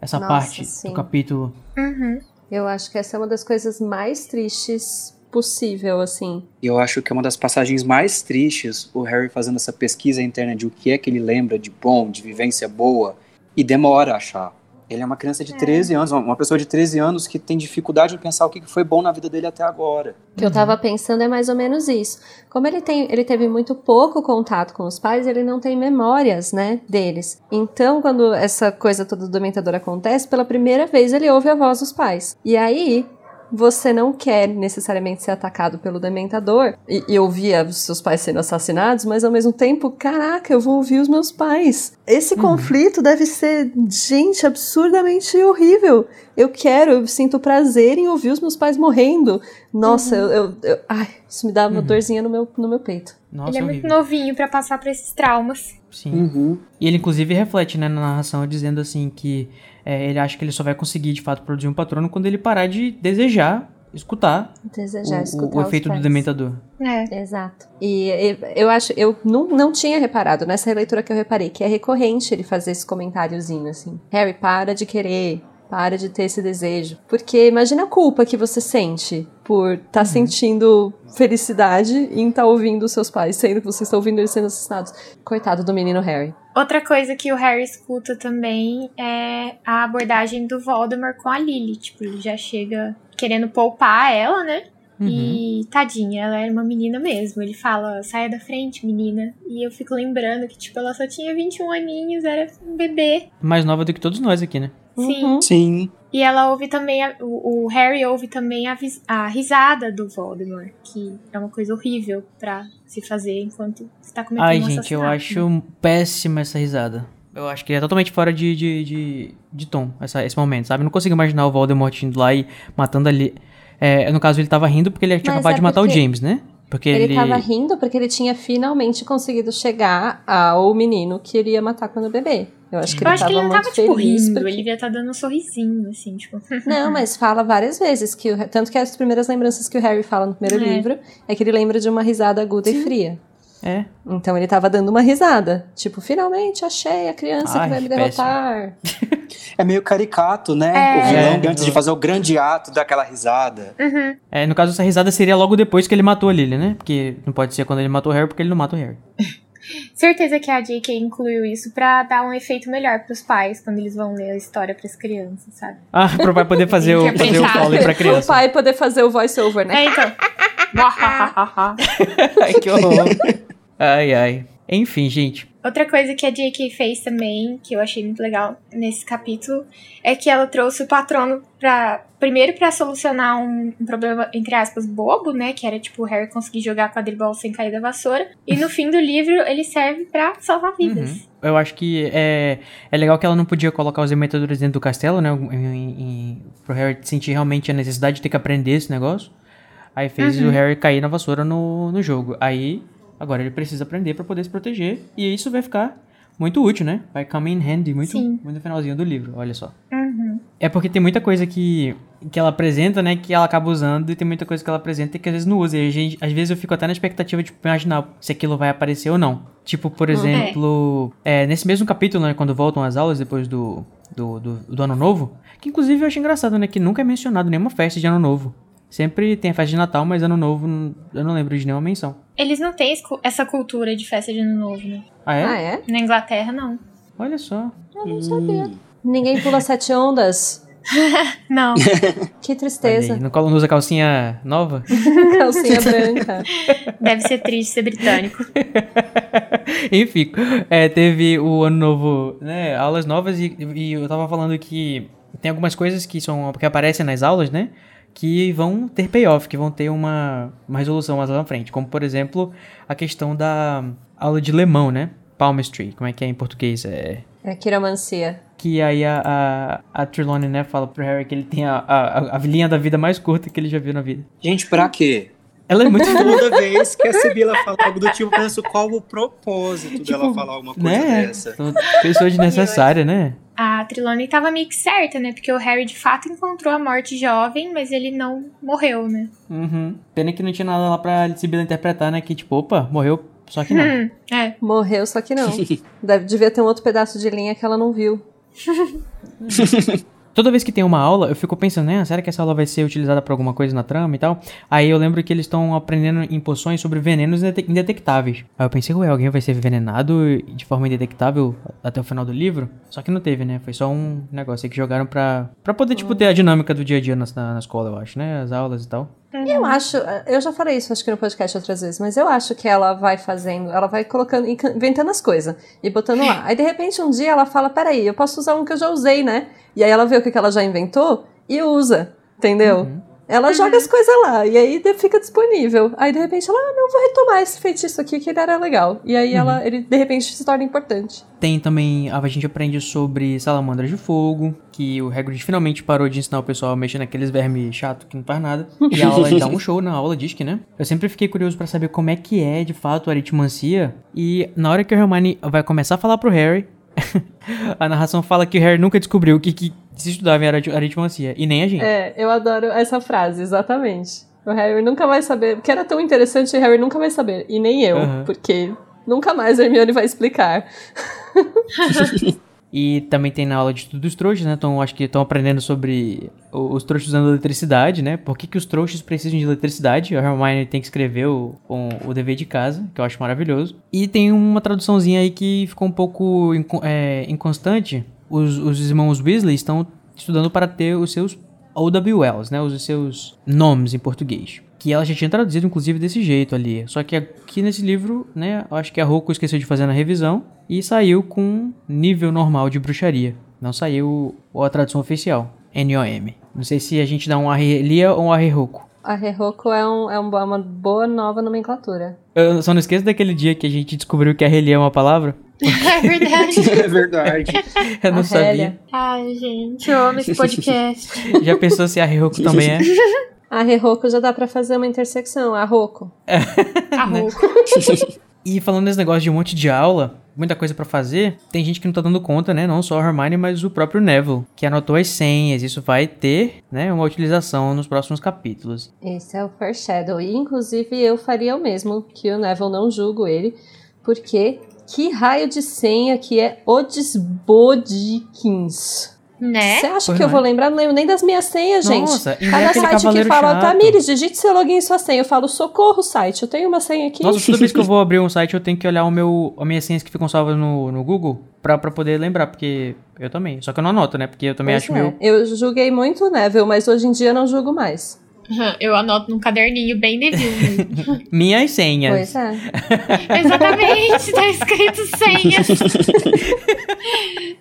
essa Nossa, parte sim. do capítulo. Uhum. Eu acho que essa é uma das coisas mais tristes possível, assim. Eu acho que é uma das passagens mais tristes, o Harry fazendo essa pesquisa interna de o que é que ele lembra de bom, de vivência boa, e demora a achar. Ele é uma criança de 13 anos, uma pessoa de 13 anos que tem dificuldade em pensar o que foi bom na vida dele até agora. O que eu tava pensando é mais ou menos isso. Como ele, tem, ele teve muito pouco contato com os pais, ele não tem memórias, né, deles. Então, quando essa coisa toda do dementador acontece, pela primeira vez ele ouve a voz dos pais. E aí, você não quer necessariamente ser atacado pelo dementador e, e ouvir os seus pais sendo assassinados, mas ao mesmo tempo, caraca, eu vou ouvir os meus pais. Esse conflito deve ser, gente, absurdamente horrível. Eu quero, eu sinto prazer em ouvir os meus pais morrendo. Nossa, eu, eu- eu- Ai, isso me dá uma dorzinha no meu, no meu peito. Nossa, ele é muito horrível. novinho pra passar por esses traumas. Sim. Uhum. E ele, inclusive, reflete né, na narração dizendo assim que é, ele acha que ele só vai conseguir de fato produzir um patrono quando ele parar de desejar escutar Desejar o, escutar o, efeito do dementador. É. Exato. E, e eu acho, eu não, não tinha reparado, nessa releitura que eu reparei, que é recorrente ele fazer esse comentáriozinho assim. Harry, para de querer, para de ter esse desejo. Porque imagina a culpa que você sente por estar sentindo felicidade em estar ouvindo os seus pais, sendo que você está ouvindo eles sendo assassinados. Coitado do menino Harry. Outra coisa que o Harry escuta também é a abordagem do Voldemort com a Lily. Tipo, ele já chega querendo poupar ela, né? Uhum. E tadinha, ela era uma menina mesmo. Ele fala, saia da frente, menina. E eu fico lembrando que, tipo, ela só tinha 21 aninhos, era um bebê. Mais nova do que todos nós aqui, né? Sim. Uhum. Sim. E ela ouve também, a- o, o Harry ouve também a, a risada do Voldemort, que é uma coisa horrível pra se fazer enquanto está cometendo Ai, um gente, eu acho péssima essa risada. Eu acho que é totalmente fora de, de, de, de tom, essa, esse momento, sabe? Eu não consigo imaginar o Voldemort indo lá e matando ali. É, no caso, ele tava rindo porque ele tinha Mas acabado é de matar o James, né? Porque Ele, ele. tava rindo porque ele tinha finalmente conseguido chegar ao menino que ele ia matar quando bebê. Eu acho que Eu ele acho que tava ele não muito tava, tipo, feliz rindo, porque- ele devia estar dando um sorrisinho, assim, tipo... (laughs) Não, mas fala várias vezes que o, tanto que as primeiras lembranças que o Harry fala no primeiro É. livro é que ele lembra de uma risada aguda e fria. É. Então ele tava dando uma risada, tipo, finalmente achei a criança Ai, que vai me péssimo. derrotar. É meio caricato, né? É. O vilão, É. antes de fazer o grande ato, dá aquela risada. Uhum. É, no caso, essa risada seria logo depois que ele matou a Lily, né? Porque não pode ser quando ele matou o Harry, porque ele não mata o Harry. (laughs) Certeza que a J.K. incluiu isso pra dar um efeito melhor pros pais quando eles vão ler a história pras crianças, sabe? Ah, pro pai poder (laughs) fazer o, fazer o. Foley pra O criança. pai poder fazer o voice-over, né? É, então. (laughs) Ai, que horror. Ai, ai. Enfim, gente. Outra coisa que a J.K. fez também, que eu achei muito legal nesse capítulo, é que ela trouxe o patrono pra. Primeiro pra solucionar um, um problema, entre aspas, bobo, né? Que era tipo o Harry conseguir jogar quadribol sem cair da vassoura. E no fim do livro ele serve pra salvar vidas. Uhum. Eu acho que é, é legal que ela não podia colocar os dementadores dentro do castelo, né? Em, pro Harry sentir realmente a necessidade de ter que aprender esse negócio. Aí fez Uhum. o Harry cair na vassoura no, no jogo. Aí, agora ele precisa aprender pra poder se proteger. E isso vai ficar muito útil, né? Vai come in handy muito, Sim. muito no finalzinho do livro, olha só. Uhum. É porque tem muita coisa que, que ela apresenta, né, que ela acaba usando, e tem muita coisa que ela apresenta que às vezes não usa. E a gente, às vezes eu fico até na expectativa de imaginar se aquilo vai aparecer ou não. Tipo, por exemplo, é, nesse mesmo capítulo, né, quando voltam às aulas depois do, do, do, do Ano Novo, que inclusive eu acho engraçado, né, que nunca é mencionado nenhuma festa de Ano Novo. Sempre tem a festa de Natal, mas Ano Novo eu não lembro de nenhuma menção. Eles não têm essa cultura de festa de ano novo, né? Ah, é? Ah, é? Na Inglaterra, não. Olha só. Eu não sabia. Ninguém pula sete ondas. (laughs) Não. (laughs) Que tristeza. aí, não usa calcinha nova? (laughs) Calcinha branca. Deve ser triste ser britânico. Enfim, é, teve o ano novo, né? Aulas novas e, e eu tava falando que tem algumas coisas que são que aparecem nas aulas, né? Que vão ter payoff, que vão ter uma, uma resolução mais lá na frente. Como, por exemplo, a questão da aula de lemão, né? Palmistry, como é que é em português? É, É quiromancia. que aí a, a, a Trelawney, né, fala pro Harry que ele tem a, a, a linha da vida mais curta que ele já viu na vida. Gente, pra quê? Ela é muito (laughs) Toda vez que a Sibila fala algo do tipo, eu penso qual o propósito dela falar alguma coisa né? dessa. Pessoa desnecessária, né? A Trelawney tava meio que certa, né? Porque o Harry de fato encontrou a morte jovem, mas ele não morreu, né? Uhum. Pena que não tinha nada lá pra Sibila interpretar, né? Que tipo, opa, morreu, só que não. Hum, é. Morreu, só que não. (laughs) Deve, devia ter um outro pedaço de linha que ela não viu. (laughs) Toda vez que tem uma aula, eu fico pensando, né? Será que essa aula vai ser utilizada pra alguma coisa na trama e tal? Aí eu lembro que eles estão aprendendo em poções sobre venenos indete- indetectáveis. Aí eu pensei, ué, alguém vai ser envenenado de forma indetectável até o final do livro? Só que não teve, né? Foi só um negócio aí que jogaram pra, pra poder, tipo, ter a dinâmica do dia a dia na, na, na escola, eu acho, né? As aulas e tal. Eu acho, eu já falei isso acho que no podcast outras vezes, mas eu acho que ela vai fazendo, ela vai colocando, inventando as coisas e botando lá. Aí de repente um dia ela fala: peraí, eu posso usar um que eu já usei, né? E aí ela vê o que que ela já inventou e usa, entendeu? Ela joga as coisas lá e aí fica disponível. Aí de repente ela, ah, não, vou retomar esse feitiço aqui que ele era legal. E aí ela, ele de repente se torna importante. Tem também, a gente aprende sobre salamandras de fogo, que o Hagrid finalmente parou de ensinar o pessoal a mexer naqueles vermes chato que não faz nada. E a aula dá um show na aula, diz que, né? Eu sempre fiquei curioso pra saber como é que é, de fato, a aritmancia. E na hora que a Hermione vai começar a falar pro Harry, (laughs) a narração fala que o Harry nunca descobriu o que, que se estudava em arit- aritmancia. E nem a gente. É, eu adoro essa frase, exatamente. O Harry nunca vai saber, porque era tão interessante, o Harry nunca vai saber. E nem eu, Aham. porque nunca mais a Hermione vai explicar. (laughs) E também tem na aula de estudo dos trouxas, né? Então acho que estão aprendendo sobre os trouxas usando eletricidade, né? Por que, que os trouxas precisam de eletricidade? A Hermione tem que escrever o, o, o dever de casa, que eu acho maravilhoso. E tem uma traduçãozinha aí que ficou um pouco inco- é, inconstante. Os, os irmãos Weasley estão estudando para ter os seus OWLs, né? Os seus nomes em português. Que ela já tinha traduzido, inclusive, desse jeito ali. Só que aqui nesse livro, né? Eu acho que a Roku esqueceu de fazer na revisão. E saiu com nível normal de bruxaria. Não saiu a tradução oficial. NOM. Não sei se a gente dá um Arrelia ou um Arreroco. A Reroco é, um, é um- é uma boa nova nomenclatura. Eu só não esqueço daquele dia que a gente descobriu que Arrelia é uma palavra. (laughs) É verdade. (laughs) É verdade. (laughs) Eu não sabia. Ai, gente, eu amo esse podcast. Já pensou se Arreroco também é? A Reroco já dá pra fazer uma intersecção, a Roco. Arroco. (laughs) E falando nesse negócio de um monte de aula, muita coisa pra fazer, tem gente que não tá dando conta, né? Não só a Hermione, mas o próprio Neville, que anotou as senhas. Isso vai ter, né, uma utilização nos próximos capítulos. Esse é o Foreshadow. E inclusive eu faria o mesmo, que o Neville não julgo ele, porque que raio de senha que é Odisbodikins? Né? Você acha Pois que eu vou é? lembrar? Não lembro nem das minhas senhas, gente. Nossa, e é Cada aquele site que fala. Tamires, digite seu login e sua senha. Eu falo, socorro, site, eu tenho uma senha aqui. Nossa, toda vez que eu vou abrir um site, eu tenho que olhar o meu, as minhas senhas que ficam salvas no, no Google pra, pra poder lembrar, porque eu também. Só que eu não anoto, né? Porque eu também Pois acho é. meu. Eu julguei muito o Neville, mas hoje em dia eu não julgo mais. Eu anoto num caderninho bem mesmo. (laughs) Minhas senhas. Pois é. (laughs) Exatamente, tá escrito senhas. (laughs)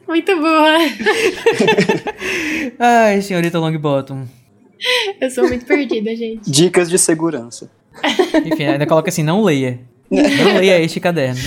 Muito boa. Ai, senhorita Longbottom. Eu sou muito perdida, gente. Dicas de segurança. Enfim, ainda coloca assim, não leia. Não leia este caderno.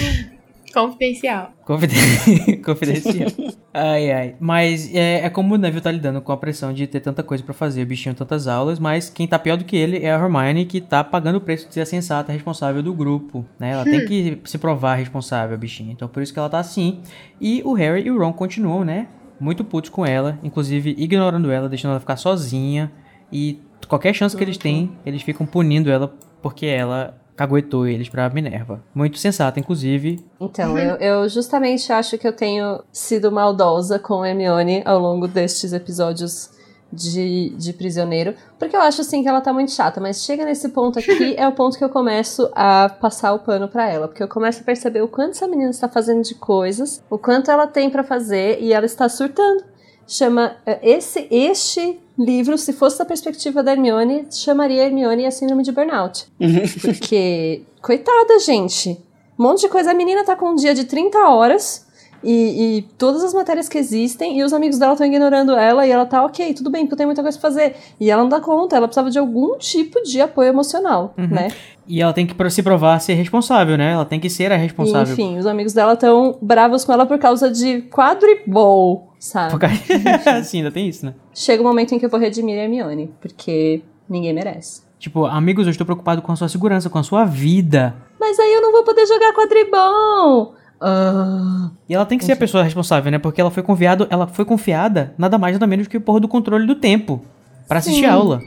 Confidencial. Confiden- (laughs) Confidencial. (laughs) Ai, ai. Mas é, é como o Neville tá lidando com a pressão de ter tanta coisa pra fazer, o bichinho tantas aulas, mas quem tá pior do que ele é a Hermione, que tá pagando o preço de ser a sensata responsável do grupo, né? Ela tem que se provar responsável, bichinho. Então por isso que ela tá assim. E o Harry e o Ron continuam, né? Muito putos com ela, inclusive ignorando ela, deixando ela ficar sozinha. E qualquer chance que eles têm, eles ficam punindo ela porque ela caguetou eles pra Minerva. Muito sensata, inclusive, Então, eu, eu justamente acho que eu tenho sido maldosa com Hermione ao longo destes episódios de, de prisioneiro, porque eu acho assim que ela tá muito chata, mas chega nesse ponto aqui, (laughs) é o ponto que eu começo a passar o pano pra ela, porque eu começo a perceber o quanto essa menina está fazendo de coisas, o quanto ela tem pra fazer e ela está surtando. Chama eh, esse este livro, se fosse da perspectiva da Hermione, chamaria Hermione a síndrome de burnout. (laughs) Porque, coitada, gente. Um monte de coisa. A menina tá com um dia de 30 horas e, e todas as matérias que existem e os amigos dela estão ignorando ela e ela tá ok, tudo bem, porque eu tenho muita coisa pra fazer. E ela não dá conta, ela precisava de algum tipo de apoio emocional, né? E ela tem que se provar ser responsável, né? Ela tem que ser a E, responsável. enfim, os amigos dela estão bravos com ela por causa de quadribol, sabe? Causa- (laughs) Sim, ainda tem isso, né? Chega o momento em que eu vou redimir a Hermione, porque ninguém merece. Tipo, amigos, eu estou preocupado com a sua segurança, com a sua vida. Mas aí eu não vou poder jogar quadribol! Ah. E ela tem que ser a pessoa responsável, né? Porque ela foi confiado, ela foi confiada nada mais nada menos que o porra do controle do tempo pra assistir a aula.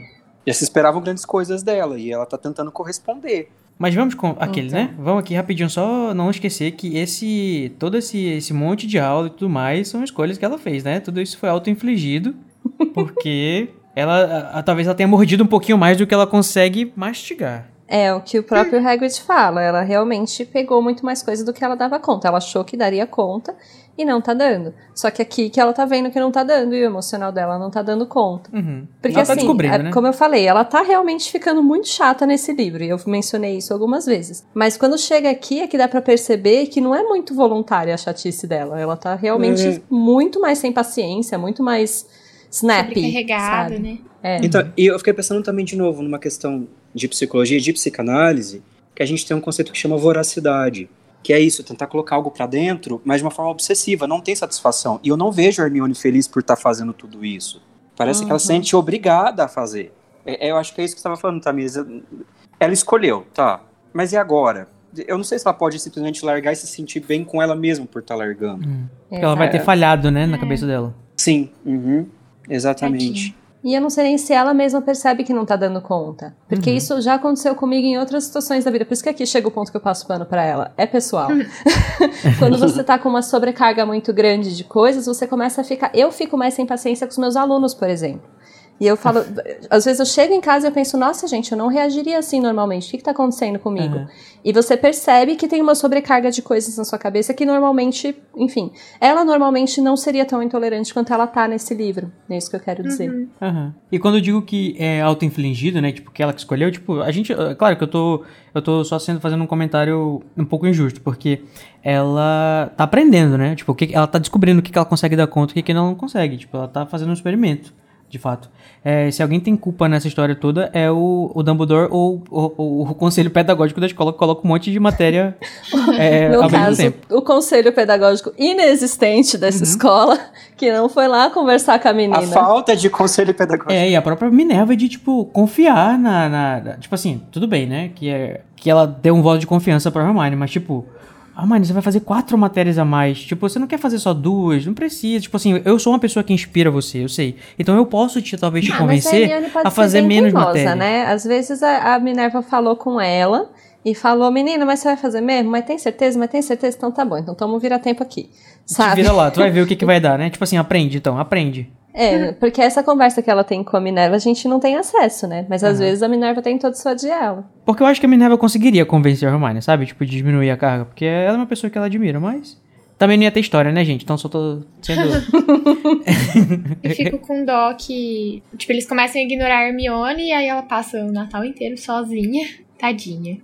Já se esperavam grandes coisas dela e ela tá tentando corresponder. Mas vamos com aquele, Então. né? Vamos aqui rapidinho só não esquecer que esse todo esse esse monte de aula e tudo mais são escolhas que ela fez, né? Tudo isso foi auto-infligido (laughs) porque ela a- a- talvez ela tenha mordido um pouquinho mais do que ela consegue mastigar. É o que o próprio Hagrid fala. Ela realmente pegou muito mais coisa do que ela dava conta. Ela achou que daria conta e não tá dando. Só que aqui que ela tá vendo que não tá dando e o emocional dela não tá dando conta. Uhum. Porque ela tá assim, descobrindo, é- né? como eu falei, ela tá realmente ficando muito chata nesse livro, e eu mencionei isso algumas vezes. Mas quando chega aqui é que dá pra perceber que não é muito voluntária a chatice dela. Ela tá realmente É. muito mais sem paciência, muito mais snappy, Sobrecarregado, sabe? né? É. Então, e eu fiquei pensando também de novo numa questão de psicologia e de psicanálise, que a gente tem um conceito que chama voracidade. Que é isso, tentar colocar algo pra dentro, mas de uma forma obsessiva, não tem satisfação. E eu não vejo a Hermione feliz por estar fazendo tudo isso. Parece que ela Uhum. se sente obrigada a fazer. É, é, eu acho que é isso que você estava falando, Tamires. Ela escolheu, tá. Mas e agora? Eu não sei se ela pode simplesmente largar e se sentir bem com ela mesma por estar largando. Porque ela vai ter É. falhado, né, na cabeça dela. Sim, uhum, exatamente. E eu não sei nem se ela mesma percebe que não tá dando conta. Porque Uhum. isso já aconteceu comigo em outras situações da vida. Por isso que aqui chega o ponto que eu passo pano pra ela. É pessoal. (laughs) Quando você tá com uma sobrecarga muito grande de coisas, você começa a ficar. Eu fico mais sem paciência com os meus alunos, por exemplo. E eu falo, às vezes eu chego em casa e eu penso, nossa, gente, eu não reagiria assim normalmente. O que, que tá acontecendo comigo? Uhum. E você percebe que tem uma sobrecarga de coisas na sua cabeça que normalmente, enfim, ela normalmente não seria tão intolerante quanto ela tá nesse livro. É isso que eu quero dizer. Aham. E quando eu digo que é auto-infligido, né? Tipo, que ela que escolheu, tipo, a gente. é Claro que eu tô. Eu tô só sendo fazendo um comentário um pouco injusto, porque ela tá aprendendo, né? Tipo, o que, ela tá descobrindo o que, que ela consegue dar conta e o que, que ela não consegue. Tipo, ela tá fazendo um experimento, de fato. É, se alguém tem culpa nessa história toda, é o, o Dumbledore ou, ou- ou o conselho pedagógico da escola que coloca um monte de matéria (laughs) é, no ao mesmo caso, tempo. o conselho pedagógico inexistente dessa escola, que não foi lá conversar com a menina. A falta de conselho pedagógico. É, e a própria Minerva de, tipo, confiar na, na- na- Tipo assim, tudo bem, né? Que, é, que ela deu um voto de confiança pra Hermione, mas, tipo... Hermione, você vai fazer quatro matérias a mais. Tipo, você não quer fazer só duas, não precisa. Tipo assim, eu sou uma pessoa que inspira você, eu sei. Então eu posso te, talvez, te Ah, a convencer a ser fazer menos teimosa, matérias. né? Às vezes a, a Minerva falou com ela e falou, menina, mas você vai fazer mesmo? Mas tem certeza? Mas tem certeza? Então tá bom, então toma um vira-tempo aqui. Sabe? Vira lá, tu vai ver o que, que vai (laughs) dar, né? Tipo assim, aprende então, aprende. É, porque essa conversa que ela tem com a Minerva a gente não tem acesso, né? Mas às vezes a Minerva tem todo o de ela. Porque eu acho que a Minerva conseguiria convencer a Hermione, sabe? Tipo, de diminuir a carga. Porque ela é uma pessoa que ela admira, mas... Também não ia ter história, né, gente? Então só tô sendo... (laughs) Eu fico com dó que, tipo, eles começam a ignorar a Hermione e aí ela passa o Natal inteiro sozinha, (laughs) tadinha.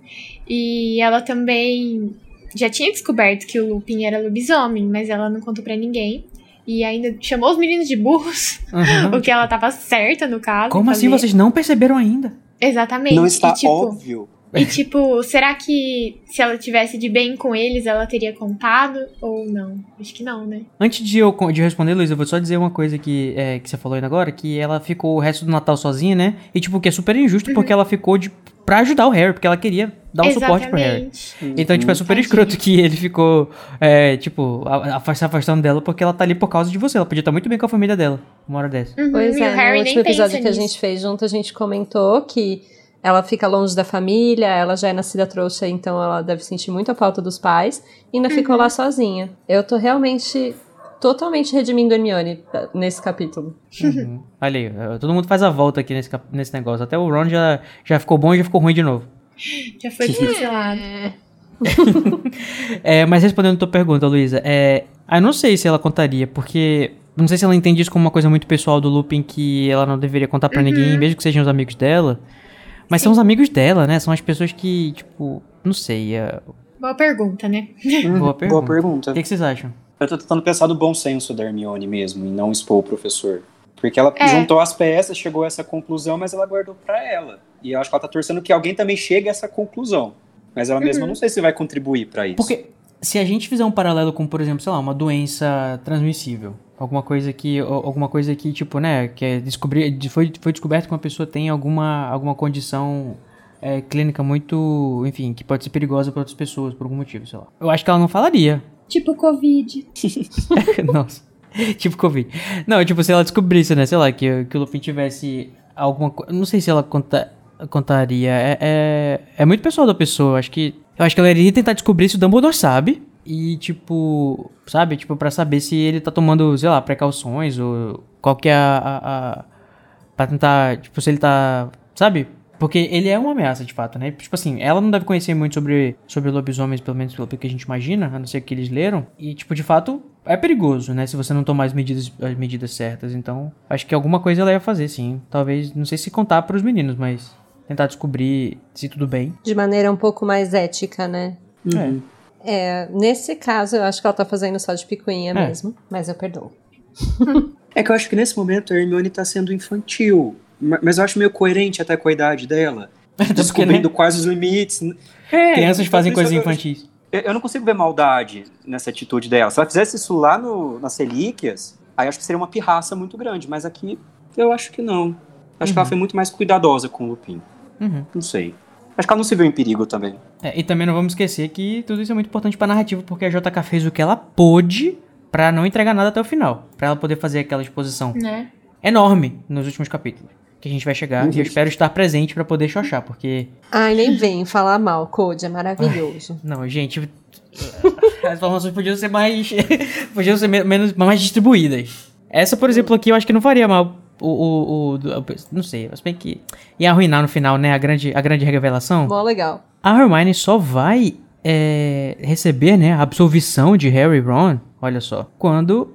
E ela também já tinha descoberto que o Lupin era lobisomem, mas ela não contou pra ninguém. E ainda chamou os meninos de burros, Aham. (laughs) o que ela tava certa no caso. Como assim vocês não perceberam ainda? Exatamente. Não está e, tipo, óbvio. E tipo, será que se ela tivesse de bem com eles, ela teria contado? Ou não? Acho que não, né? Antes de eu de responder, Luiz, eu vou só dizer uma coisa que, é, que você falou ainda agora, que ela ficou o resto do Natal sozinha, né? E tipo, que é super injusto porque ela ficou de, pra ajudar o Harry, porque ela queria dar um suporte pro Harry. Exatamente. Então, tipo, é super Tadinha. escroto que ele ficou, é, tipo, a- a- se afastando dela porque ela tá ali por causa de você. Ela podia estar muito bem com a família dela, uma hora dessa. Uhum, Pois e é, o Harry no último episódio que a nisso. gente fez junto, a gente comentou que ela fica longe da família, ela já é nascida trouxa, então ela deve sentir muita falta dos pais, e ainda ficou Uhum. lá sozinha. Eu tô realmente totalmente redimindo a Hermione eh, nesse capítulo. Uhum. (laughs) Olha aí, é, todo mundo faz a volta aqui nesse, nesse negócio. Até o Ron já, já ficou bom e já ficou ruim de novo. (gasps) Já foi cancelado. É, mas respondendo a tua pergunta, Luísa, é, eu não sei se ela contaria, porque não sei se ela entende isso como uma coisa muito pessoal do Lupin que ela não deveria contar pra ninguém, mesmo que sejam os amigos dela. Mas são os amigos dela, né? São as pessoas que, tipo, não sei. É... Boa pergunta, né? Boa (laughs) pergunta. Boa pergunta. O que, que vocês acham? Eu tô tentando pensar no bom senso da Hermione mesmo, e não expor o professor. Porque ela É. juntou as peças, chegou a essa conclusão, mas ela guardou pra ela. E eu acho que ela tá torcendo que alguém também chegue a essa conclusão. Mas ela mesma não sei se vai contribuir pra isso. Porque se a gente fizer um paralelo com, por exemplo, sei lá, uma doença transmissível, alguma coisa que, alguma coisa que, tipo, né, que é descobrir, de- foi, foi descoberto que uma pessoa tem alguma, alguma condição é, clínica muito, enfim, que pode ser perigosa para outras pessoas por algum motivo, sei lá. Eu acho que ela não falaria. Tipo Covid. (laughs) Nossa. tipo Covid. Não, tipo, se ela descobrisse, né, sei lá, que, que o Lupin tivesse alguma coisa. Não sei se ela conta, contaria. É, é, é muito pessoal da pessoa. Acho que. Eu acho que ela iria tentar descobrir se o Dumbledore sabe. E, tipo, sabe? Tipo, pra saber se ele tá tomando, sei lá, precauções ou qual que é a. a, a pra tentar. Tipo, se ele tá. Sabe? Porque ele é uma ameaça, de fato, né? Tipo assim, ela não deve conhecer muito sobre, sobre lobisomens, pelo menos pelo que a gente imagina, a não ser que eles leram. E, tipo, de fato, é perigoso, né? Se você não tomar as medidas, as medidas certas. Então, acho que alguma coisa ela ia fazer, sim. Talvez, não sei se contar pros meninos, mas tentar descobrir se tudo bem. De maneira um pouco mais ética, né? Uhum. É, nesse caso, eu acho que ela tá fazendo só de picuinha É. mesmo, mas eu perdoo. (laughs) É que eu acho que nesse momento a Hermione tá sendo infantil. Ma- Mas eu acho meio coerente até com a idade dela. (laughs) Porque, Descobrindo né? quais os limites. É, Crianças então fazem isso coisas eu- infantis. Eu, eu não consigo ver maldade nessa atitude dela. Se ela fizesse isso lá no, nas relíquias, aí acho que seria uma pirraça muito grande. Mas aqui eu acho que não. Acho que ela foi muito mais cuidadosa com o Lupin. Uhum. Não sei. Acho que ela não se viu em perigo também. É, e também não vamos esquecer que tudo isso é muito importante pra narrativa, porque a JK fez o que ela pôde pra não entregar nada até o final. Pra ela poder fazer aquela exposição Né? enorme nos últimos capítulos. Que a gente vai chegar. E eu espero estar presente pra poder xoxar, porque. Ai, nem vem falar mal, Code, é maravilhoso. Não, gente. (laughs) As informações podiam ser mais. (laughs) podiam ser me- menos, mais distribuídas. Essa, por exemplo, aqui eu acho que não faria mal. O, o, o- não sei, mas bem que ia arruinar no final, né? A grande, a grande revelação. Mó legal. A Hermione só vai é, receber, né, a absolvição de Harry e Ron, olha só, quando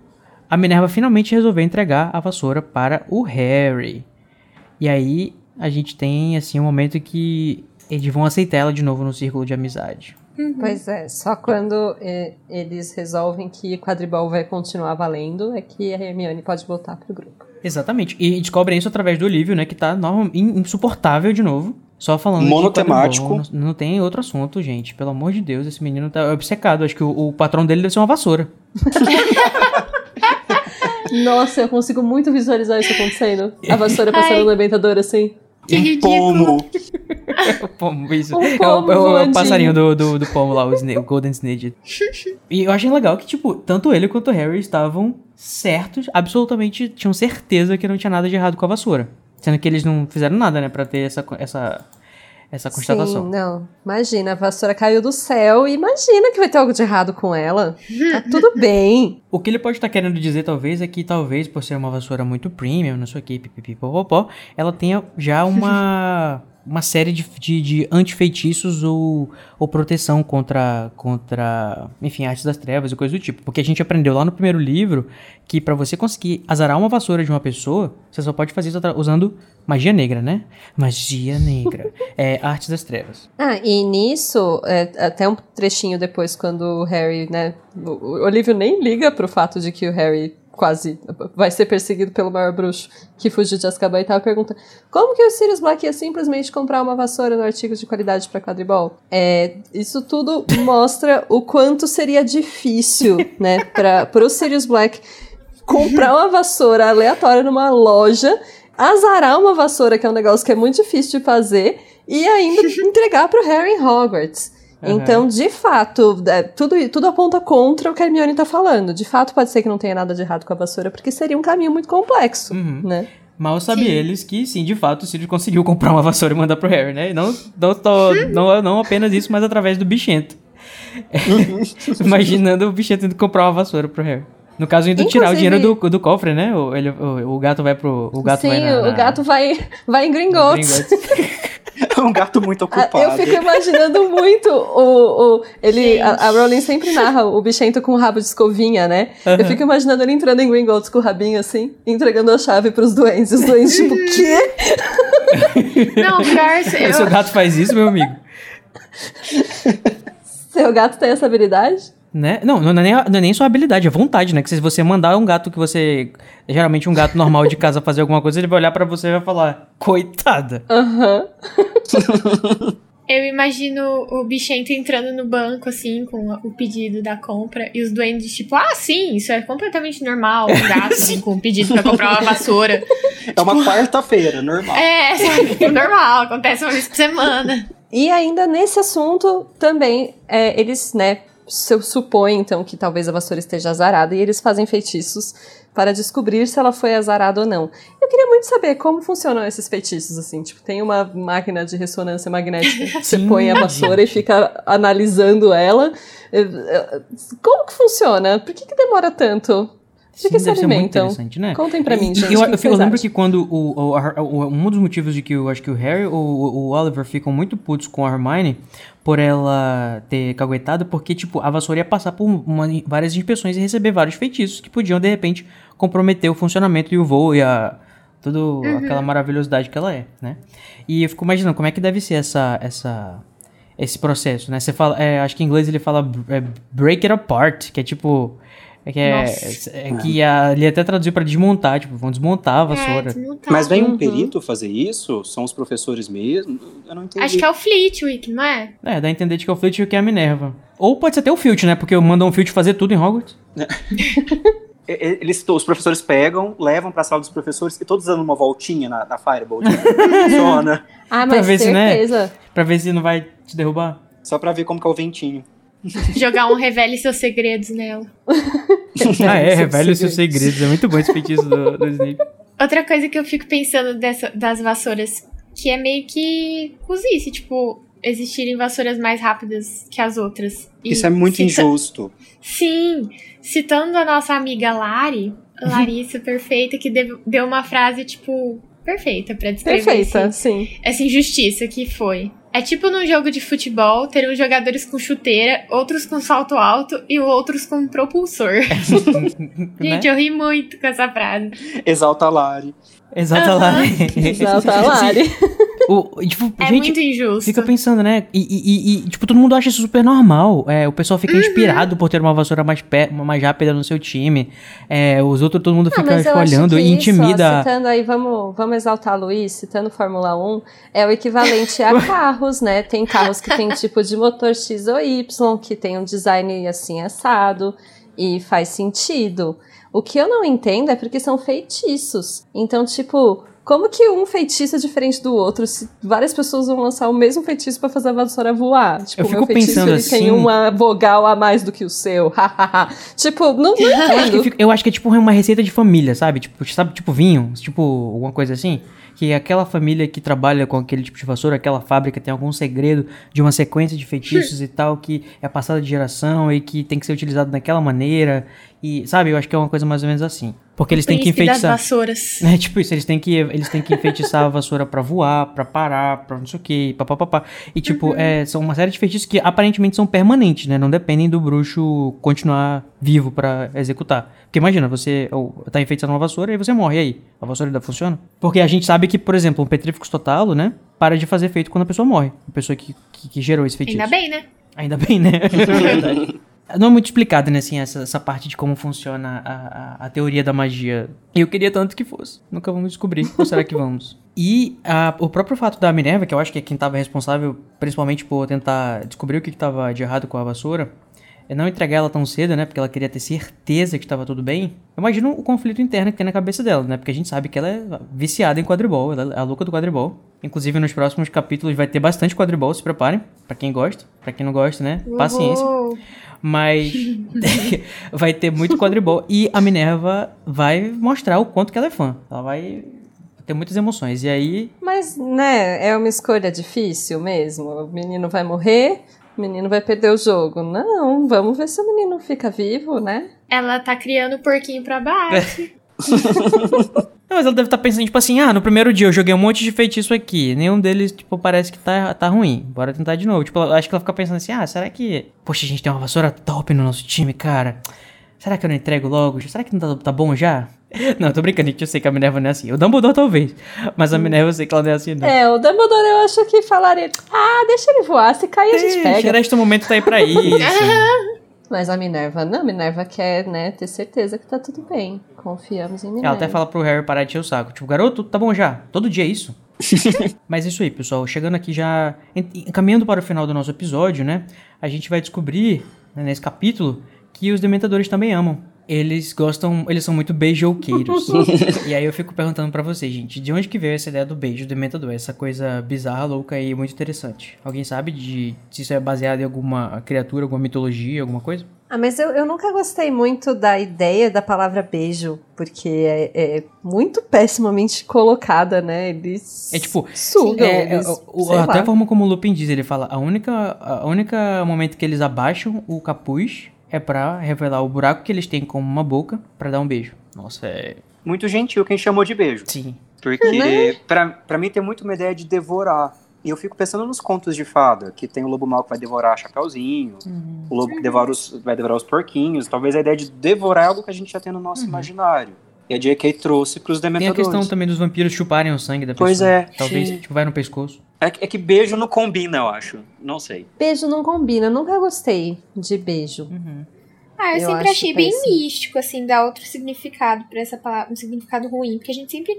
a Minerva finalmente resolver entregar a vassoura para o Harry. E aí a gente tem, assim, um momento que eles vão aceitar ela de novo no círculo de amizade. Pois é, só quando é, eles resolvem que quadribol vai continuar valendo é que a Hermione pode voltar pro grupo. Exatamente. E descobrem isso através do Olívio, né, que tá insuportável de novo. Só falando Monotemático. Não, não tem outro assunto, gente. Pelo amor de Deus, esse menino tá obcecado. Acho que o, o patrão dele deve ser uma vassoura. (laughs) Nossa, eu consigo muito visualizar isso acontecendo. A vassoura passando Ai. no levantador assim. Que Um pomo. (laughs) O pomo, isso. Um é, o, pomo é o- é o passarinho do, do, do pomo lá, o, Sna- o Golden Snake. e eu achei legal que, tipo, tanto ele quanto o Harry estavam certos, absolutamente tinham certeza que não tinha nada de errado com a vassoura. Sendo que eles não fizeram nada, né, pra ter essa, essa, essa constatação. Sim, não. Imagina, a vassoura caiu do céu e imagina que vai ter algo de errado com ela. Tá tudo (laughs) bem. O que ele pode estar querendo dizer, talvez, é que talvez, por ser uma vassoura muito premium, não sei o que, pipipipopopó, ela tenha já uma. (laughs) uma série de, de, de antifeitiços ou, ou proteção contra, contra, enfim, artes das trevas e coisas do tipo. Porque a gente aprendeu lá no primeiro livro que para você conseguir azarar uma vassoura de uma pessoa, você só pode fazer isso usando magia negra, né? Magia negra. (laughs) é artes das trevas. Ah, e nisso, é, até um trechinho depois, quando o Harry, né? O Olívio nem liga pro fato de que o Harry quase vai ser perseguido pelo maior bruxo que fugiu de Azkaban e tal, pergunta como que o Sirius Black ia simplesmente comprar uma vassoura no artigo de qualidade para quadribol? É, isso tudo mostra o quanto seria difícil, (laughs) né, para o Sirius Black comprar uma vassoura aleatória numa loja, azarar uma vassoura, que é um negócio que é muito difícil de fazer, e ainda (laughs) entregar para o Harry Hogwarts. Uhum. Então, de fato, é, tudo, tudo aponta contra o que a Hermione tá falando. De fato, pode ser que não tenha nada de errado com a vassoura, porque seria um caminho muito complexo, Uhum. né? Mal sabe eles que sim, de fato, o Sirius conseguiu (laughs) comprar uma vassoura e mandar pro Harry, né? E não, não, tô- não, não apenas isso, mas através do bichento. (laughs) Imaginando o bichento indo comprar uma vassoura pro Harry. No caso, indo tirar o Inclusive- dinheiro do, do cofre, né? O, ele, o, o gato vai pro. O gato Sim, vai na, o na- gato vai, vai em Gringotts. É um gato muito Ah, ocupado. Eu fico imaginando muito o. o ele, a, a Rowling sempre narra o bichento com o rabo de escovinha, né? Eu Aham. fico imaginando ele entrando em Gringotts com o rabinho assim, entregando a chave pros doentes. E os doentes, tipo, quê? Não, pior, Seu eu, gato faz isso, meu amigo? Seu gato tem essa habilidade? Né? Não, não é, nem, não é nem sua habilidade, é vontade, né? Que se você mandar um gato que você. Geralmente um gato normal de casa fazer alguma coisa, ele vai olhar pra você e vai falar: Coitada. Aham. (laughs) eu imagino o bichento entrando no banco, assim, com o pedido da compra, e os duendes, tipo, ah, sim, isso é completamente normal, um gato (laughs) assim, com um pedido pra comprar uma vassoura. É uma quarta-feira, normal. É, sabe, tipo, normal, acontece uma vez por semana. E ainda nesse assunto também, é, eles, né, su- supõem então que talvez a vassoura esteja azarada e eles fazem feitiços para descobrir se ela foi azarada ou não. Eu queria muito saber como funcionam esses feitiços, assim, tipo, tem uma máquina de ressonância magnética, você põe a vassoura e fica analisando ela. É, é, Como que funciona? Por que, que demora tanto? De Sim, que deve ser muito alimentam? interessante, né? Contem pra mim, gente. Eu, eu, eu lembro acham? que quando o, o, o- um dos motivos de que eu acho que o Harry ou o, Oliver ficam muito putos com a Hermione por ela ter caguetado, porque, tipo, a vassoura ia passar por uma- várias inspeções e receber vários feitiços que podiam, de repente, comprometer o funcionamento e o voo e a. Tudo aquela maravilhosidade que ela é, né? E eu fico imaginando como é que deve ser essa. essa esse processo, né? Você fala, é, acho que em inglês ele fala é, break it apart, que é tipo, é que é, Nossa. é que a, ele até traduziu pra desmontar, tipo, vão desmontar a vassoura. É, desmontar. Mas vem um Uhum. perito fazer isso? São os professores mesmo? Eu não entendi. Acho que é o Flitwick, não é? É, dá a entender de que é o Flitwick e que é a Minerva. Ou pode ser até o Filch, né? Porque mandam o Filch fazer tudo em Hogwarts. (laughs) Eles, os professores pegam, levam pra sala dos professores e todos dando uma voltinha na, na Firebolt. (laughs) Funciona. Ah, Pra mas ver se, né? certeza. Pra ver se não vai te derrubar. Só pra ver como que é o ventinho. (laughs) Jogar um revele seus segredos nela. ah, é, (laughs) revele os seus segredos. É muito bom esse feitiço do, do Snape. Outra coisa que eu fico pensando dessa, das vassouras, que é meio que cozice, tipo, existirem vassouras mais rápidas que as outras. E Isso é muito cita- injusto. Sim, citando a nossa amiga Lari, Larissa (laughs) Perfeita, que deu, deu uma frase, tipo, perfeita pra descrever Perfeita, esse- sim. essa injustiça que foi. É tipo num jogo de futebol, ter uns jogadores com chuteira, outros com salto alto e outros com propulsor. (laughs) (laughs) Gente, né? eu ri muito com essa frase. Exalta a Lari. Exalta a Lari. O, tipo, É gente, muito injusto. Fica pensando, né? E, e- e- tipo, todo mundo acha isso super normal. É, o pessoal fica inspirado por ter uma vassoura mais, pé, mais rápida no seu time. É, os outros, todo mundo Ah, fica acho olhando e isso, ó, intimida. citando aí, vamos, vamos exaltar a Luiz, citando Fórmula 1, é o equivalente a (laughs) carros, né? Tem carros que tem tipo de motor X ou Y, que tem um design assim assado, e faz sentido. O que eu não entendo é porque são feitiços. Então, tipo, Como que um feitiço é diferente do outro se várias pessoas vão lançar o mesmo feitiço pra fazer a vassoura voar? Tipo, Eu o meu fico feitiço pensando ele assim- tem uma vogal a mais do que o seu. (laughs) tipo, não, não (laughs) Eu acho, que eu acho que é tipo uma receita de família, sabe? Tipo, sabe, tipo vinho, tipo alguma coisa assim. Que aquela família que trabalha com aquele tipo de vassoura, aquela fábrica tem algum segredo de uma sequência de feitiços (laughs) e tal que é passada de geração e que tem que ser utilizado daquela maneira. E, sabe, eu acho que é uma coisa mais ou menos assim. Porque eles têm que Príncipe das enfeitiçar. vassouras. (laughs) É tipo isso, eles têm que, eles têm que enfeitiçar a vassoura pra voar, pra parar, pra não sei o que, papapá. E tipo, é, são uma série de feitiços que aparentemente são permanentes, né? Não dependem do bruxo continuar vivo pra executar. Porque imagina, você ou, tá enfeitiçando uma vassoura e você morre, e aí? A vassoura ainda funciona? Porque a gente sabe que, por exemplo, um petríficos total, né? Para de fazer efeito quando a pessoa morre. A pessoa que, que, que gerou esse feitiço. Ainda bem, né? Ainda bem, né? (laughs) Não é muito explicado, né, assim, essa, essa parte de como funciona a, a, a teoria da magia. Eu queria tanto que fosse. Nunca vamos descobrir. Ou será que vamos? (laughs) E a- o próprio fato da Minerva, que eu acho que é quem estava responsável, principalmente por tentar descobrir o que estava de errado com a vassoura, é não entregar ela tão cedo, né? Porque ela queria ter certeza que estava tudo bem. Eu imagino o conflito interno que tem na cabeça dela, né? Porque a gente sabe que ela é viciada em quadribol, ela é a louca do quadribol. Inclusive, nos próximos capítulos vai ter bastante quadribol, se preparem. Pra quem gosta, pra quem não gosta, né? Paciência. Uhul. Mas (laughs) vai ter muito quadribol. E a Minerva vai mostrar o quanto que ela é fã. Ela vai ter muitas emoções. E aí. Mas, né, é uma escolha difícil mesmo. O menino vai morrer, o menino vai perder o jogo. Não, vamos ver se o menino fica vivo, né? Ela tá criando o porquinho pra baixo. (laughs) Não, mas ela deve estar pensando, tipo assim, ah, no primeiro dia eu joguei um monte de feitiço aqui. Nenhum deles, tipo, parece que tá, tá ruim. Bora tentar de novo. Tipo, eu acho que ela fica pensando assim, ah, será que. Poxa, a gente tem uma vassoura top no nosso time, cara. Será que eu não entrego logo? Será que não tá, tá bom já? (laughs) Não, eu tô brincando, gente. Eu sei que a Minerva não é assim. O Dumbledore talvez. Mas a Minerva eu sei que ela não é assim, não. É, o Dumbledore eu acho que falaria, ah, deixa ele voar, se cair a gente Deixa, pega. Neste momento tá aí pra (laughs) isso. Mas a Minerva, não, a Minerva quer, né, ter certeza que tá tudo bem. Confiamos em Minerva. Ela até fala pro Harry parar de encher o saco. Tipo, garoto, tá bom já. Todo dia é isso. (laughs) Mas é isso aí, pessoal. Chegando aqui já. Encaminhando para o final do nosso episódio, né? A gente vai descobrir, né, nesse capítulo, que os dementadores também amam. Eles gostam. Eles são muito beijoqueiros. (laughs) e aí eu fico perguntando pra vocês, gente, de onde que veio essa ideia do beijo do dementador? Essa coisa bizarra, louca e muito interessante. Alguém sabe de se isso é baseado em alguma criatura, alguma mitologia, alguma coisa? Ah, mas eu, eu nunca gostei muito da ideia da palavra beijo, porque é, é muito pessimamente colocada, né? Eles É tipo, sugam, É, é, eles, o- o- até lá. a forma como o Lupin diz, ele fala, a única, a única momento que eles abaixam o capuz é pra revelar o buraco que eles têm como uma boca pra dar um beijo. Nossa, é... Muito gentil quem chamou de beijo. Sim. Porque pra, pra mim tem muito uma ideia de devorar. E eu fico pensando nos contos de fada, que tem o lobo mau que vai devorar Chapeuzinho, o lobo que devora os, vai devorar os porquinhos. Talvez a ideia de devorar é algo que a gente já tem no nosso imaginário. E a J.K. trouxe pros Tem a dementadores. questão também dos vampiros chuparem o sangue da pessoa. Pois é, Talvez, sim. tipo, vai no pescoço. É, que- é que beijo não combina, eu acho. Não sei. Beijo não combina, eu nunca gostei de beijo. Ah, eu, Eu sempre achei bem péssimo. místico, assim, dar outro significado pra essa palavra, um significado ruim, porque a gente sempre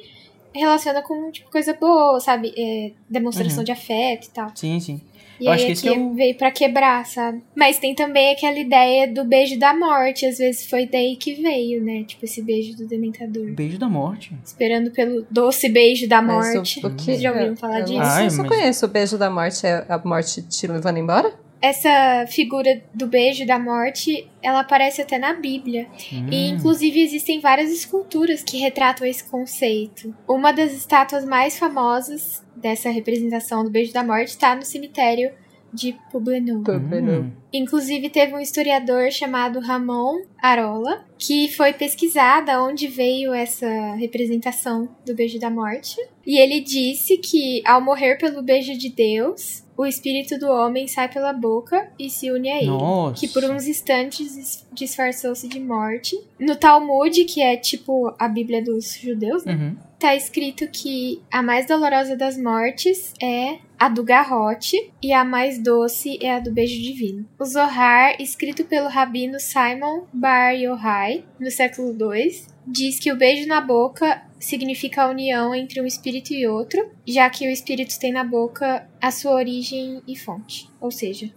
relaciona com, tipo, coisa boa, sabe? É, demonstração Uhum. de afeto e tal. Sim, sim. E Eu aí acho que esse é o- veio pra quebrar, sabe? Mas tem também aquela ideia do beijo da morte, às vezes foi daí que veio, né? Tipo, esse beijo do dementador. Beijo da morte. Esperando pelo doce beijo da Mas morte. que- Vocês já ouviram falar eu disso? Ai, se eu mas- conheço o beijo da morte, é a morte te levando embora? Essa figura do beijo da morte, ela aparece até na Bíblia. Hum. E inclusive existem várias esculturas que retratam esse conceito. Uma das estátuas mais famosas dessa representação do beijo da morte está no cemitério de Poblenou. Hum. Inclusive teve um historiador chamado Ramon Arola que foi pesquisar da onde veio essa representação do beijo da morte. E ele disse que ao morrer pelo beijo de Deus, o espírito do homem sai pela boca e se une a ele Nossa. que por uns instantes dis- disfarçou-se de morte. No Talmud, que é tipo a Bíblia dos judeus, né? Uhum. Tá escrito que a mais dolorosa das mortes é a do garrote e a mais doce é a do beijo divino. O Zohar, escrito pelo rabino Simon Bar Yochai, no século II, diz que o beijo na boca significa a união entre um espírito e outro, já que o espírito tem na boca a sua origem e fonte. Ou seja,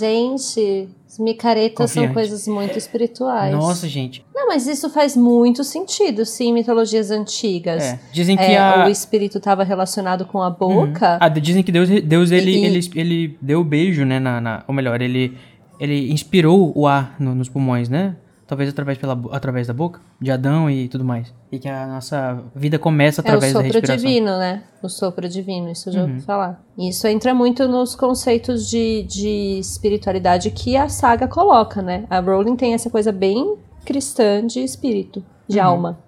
Gente, as micaretas são Confiante. coisas muito espirituais. Nossa, gente. Não, Não, mas isso faz muito sentido, sim, em mitologias antigas. É, dizem que É, a... O espírito estava relacionado com a boca. Ah, dizem que Deus, Deus ele, E- ele, ele deu o beijo, né? Na, na- ou melhor, ele, ele inspirou o ar no- nos pulmões, né? Talvez através, pela, através da boca, de Adão e tudo mais. E que a nossa vida começa É o através da sopro respiração. Uhum. divino, né? O sopro divino, isso eu já ouvi falar. E Isso entra muito nos conceitos de, de espiritualidade que a saga coloca, né? A Rowling tem essa coisa bem cristã de espírito, de Uhum. alma.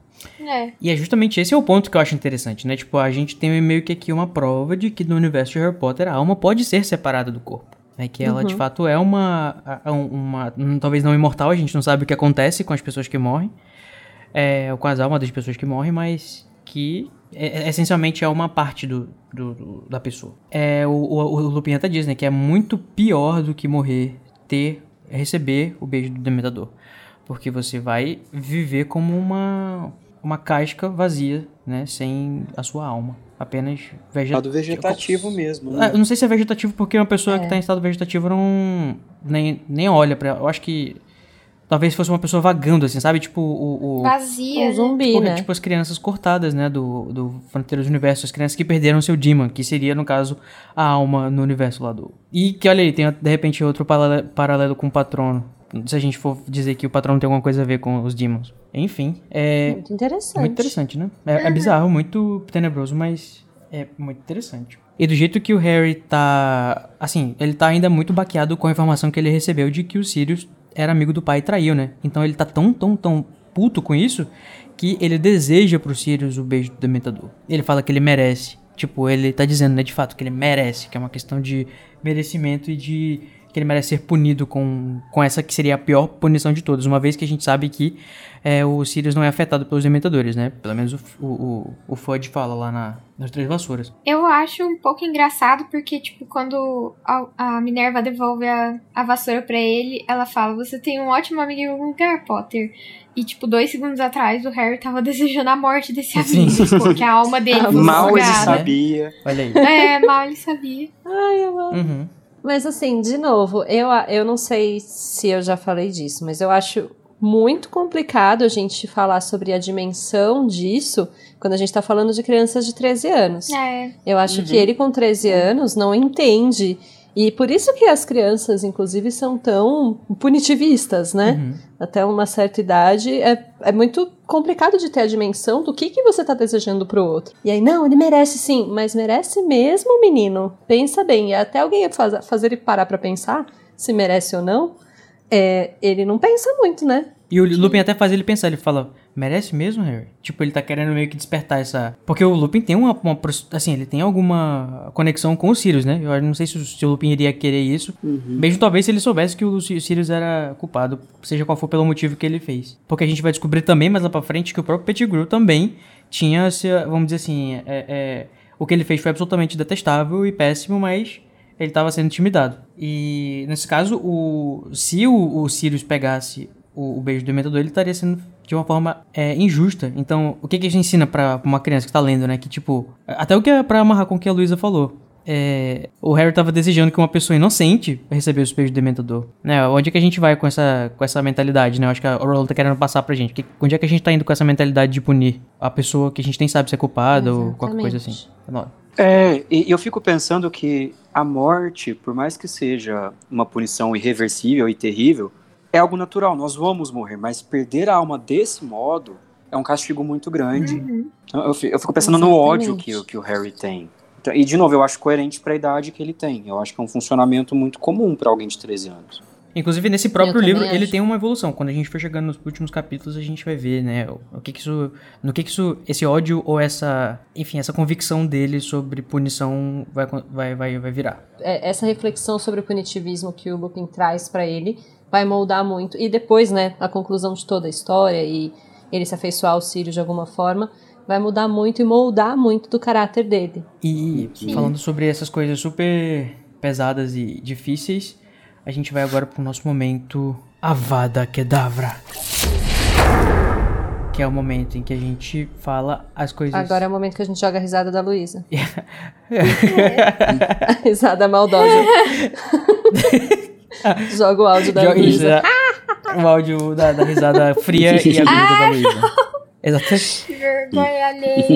É. E é justamente esse é o ponto que eu acho interessante, né? Tipo, a gente tem meio que aqui uma prova de que no universo de Harry Potter a alma pode ser separada do corpo. Né? Que ela, de fato, é uma, uma, um, Talvez não imortal, a gente não sabe o que acontece com as pessoas que morrem. É, ou com as almas das pessoas que morrem, mas que é- é- essencialmente é uma parte do, do- do- da pessoa. É, o, o, o Lupin até diz, né? Que é muito pior do que morrer ter, receber o beijo do Dementador. Porque você vai viver como uma, uma casca vazia, né? Sem a sua alma. Apenas vegetativo. Estado vegetativo mesmo, Ah, né? Eu não sei se é vegetativo porque uma pessoa É. que tá em estado vegetativo não. Nem, nem olha pra. Eu acho que. Talvez fosse uma pessoa vagando, assim, sabe? Tipo o. o Vazia. Um né? zumbi, tipo, né? tipo as crianças cortadas, né? Do, do Fronteiras do Universo. As crianças que perderam seu Demon, que seria, no caso, a alma no universo lá do. E que, olha aí, tem de repente outro paralelo, paralelo com o patrono. Se a gente for dizer que o patrono tem alguma coisa a ver com os Demons. Enfim, é. Muito interessante. Muito interessante, né? É, é bizarro, muito tenebroso, mas é muito interessante. E do jeito que o Harry tá. Assim, ele tá ainda muito baqueado com a informação que ele recebeu de que o Sirius era amigo do pai e traiu, né? Então ele tá tão, tão, tão puto com isso que ele deseja pro Sirius o beijo do Dementador. Ele fala que ele merece. Tipo, ele tá dizendo, né, de fato, que ele merece, que é uma questão de merecimento e de que ele merece ser punido com, com essa que seria a pior punição de todas, uma vez que a gente sabe que é, o Sirius não é afetado pelos Dementadores, né? Pelo menos o, o, o, o Fudge fala lá na, nas Três Vassouras. Eu acho um pouco engraçado porque, tipo, quando a, a Minerva devolve a, a vassoura pra ele, ela fala: Você tem um ótimo amigo com Harry Potter. E, tipo, dois segundos atrás, o Harry tava (laughs) desejando a morte desse Sim. amigo. Tipo, que a alma dele (laughs) fosse Mal ele sabia. Olha aí. É, mal ele sabia. Ai, eu amo. Uhum. Mas assim, de novo, eu, eu não sei se eu já falei disso, mas eu acho muito complicado a gente falar sobre a dimensão disso quando a gente tá falando de crianças de 13 anos. É. Eu acho que ele com 13 anos não entende. E por isso que as crianças, inclusive, são tão punitivistas, né? Uhum. Até uma certa idade é, é muito complicado de ter a dimensão do que, que você tá desejando pro outro. E aí, não, ele merece sim, mas merece mesmo, menino? Pensa bem. E até alguém faz, fazer ele parar pra pensar se merece ou não, é, ele não pensa muito, né? E o Lupin até faz ele pensar, ele fala, merece mesmo, Harry? Tipo, ele tá querendo meio que despertar essa... Porque o Lupin tem uma, uma assim, ele tem alguma conexão com o Sirius, né? Eu não sei se o, se o Lupin iria querer isso. Mesmo talvez se ele soubesse que o Si- Sirius era culpado, seja qual for pelo motivo que ele fez. Porque a gente vai descobrir também, mais lá pra frente, que o próprio Pettigrew também tinha, vamos dizer assim, é, é, o que ele fez foi absolutamente detestável e péssimo, mas ele estava sendo intimidado. E nesse caso, o, se o, o Sirius pegasse o, o beijo do Dementador, ele estaria sendo de uma forma é, injusta. Então, o que, que a gente ensina pra, pra uma criança que tá lendo, né? Que tipo, até o que é pra amarrar com o que a Luísa falou. É, o Harry tava desejando que uma pessoa inocente recebesse o beijo do Dementador. Né? Onde é que a gente vai com essa, com essa mentalidade, né? Eu acho que a Rowling tá querendo passar pra gente. Que, onde é que a gente tá indo com essa mentalidade de punir a pessoa que a gente nem sabe se é culpada ou qualquer coisa assim? Exatamente. É, e eu fico pensando que a morte, por mais que seja uma punição irreversível e terrível, é algo natural, nós vamos morrer, mas perder a alma desse modo é um castigo muito grande. Uhum. Eu, eu fico- pensando no ódio Exatamente. que, o- que o Harry tem. Então, e, de novo, eu acho coerente para a idade que ele tem. Eu acho que é um funcionamento muito comum para alguém de 13 anos. Inclusive, nesse próprio livro, ele acho. tem uma evolução. Quando a gente for chegando nos últimos capítulos, a gente vai ver, né, o, o que que isso, no que que isso, esse ódio ou essa, enfim, essa convicção dele sobre punição vai, vai, vai, vai virar. é, essa reflexão sobre o punitivismo que o Lupin traz pra ele vai moldar muito. E depois, né, a conclusão de toda a história e ele se afeiçoar ao Sirius de alguma forma, vai mudar muito e moldar muito do caráter dele. E Sim. falando sobre essas coisas super pesadas e difíceis, a gente vai agora pro nosso momento Avada Kedavra. Que é o momento em que a gente fala as coisas... Agora é o momento que a gente joga a risada da Luísa. a (laughs) (laughs) risada maldosa. (laughs) (laughs) Joga o áudio da Luísa. é. o áudio da, da risada fria e aguda (laughs) da Luísa. Exatamente. Que vergonha alheia.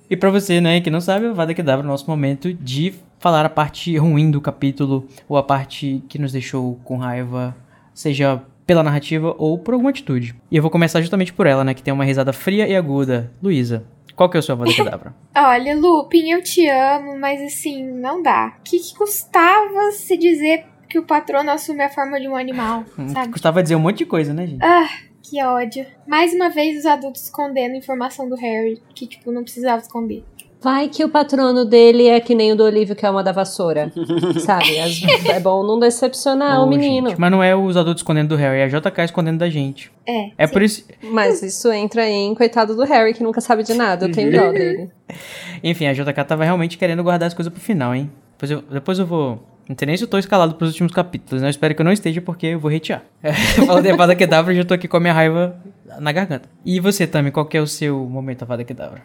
(laughs) E pra você, né, que não sabe, o Vada Kedavra é o nosso momento de falar a parte ruim do capítulo ou a parte que nos deixou com raiva, seja pela narrativa ou por alguma atitude. E eu vou começar justamente por ela, né, que tem uma risada fria e aguda. Luísa, qual que é o seu Vada Kedavra? Olha, Lupin, eu te amo, mas assim, não dá. O que, que custava se dizer que o patrono assume a forma de um animal, (laughs) sabe? Gostava de dizer um monte de coisa, né, gente? Ah, que ódio. Mais uma vez os adultos escondendo informação do Harry, que, tipo, não precisava esconder. Vai que o patrono dele é que nem o do Olívio, que é uma da vassoura. (laughs) Sabe? As- É bom não decepcionar Ô, o menino. gente, mas não é os adultos escondendo do Harry, é a JK escondendo da gente. É. É sim. por isso. Mas isso entra em coitado do Harry, que nunca sabe de nada. Eu tenho dó (laughs) dele. Enfim, a JK tava realmente querendo guardar as coisas pro final, hein? Depois eu, depois eu vou. Não sei nem se eu tô escalado pros últimos capítulos, né? Eu espero que eu não esteja, porque eu vou hatear. (laughs) Fala de Avada Kedavra e já tô aqui com a minha raiva na garganta. E você, Tami, qual que é o seu momento Avada Kedavra?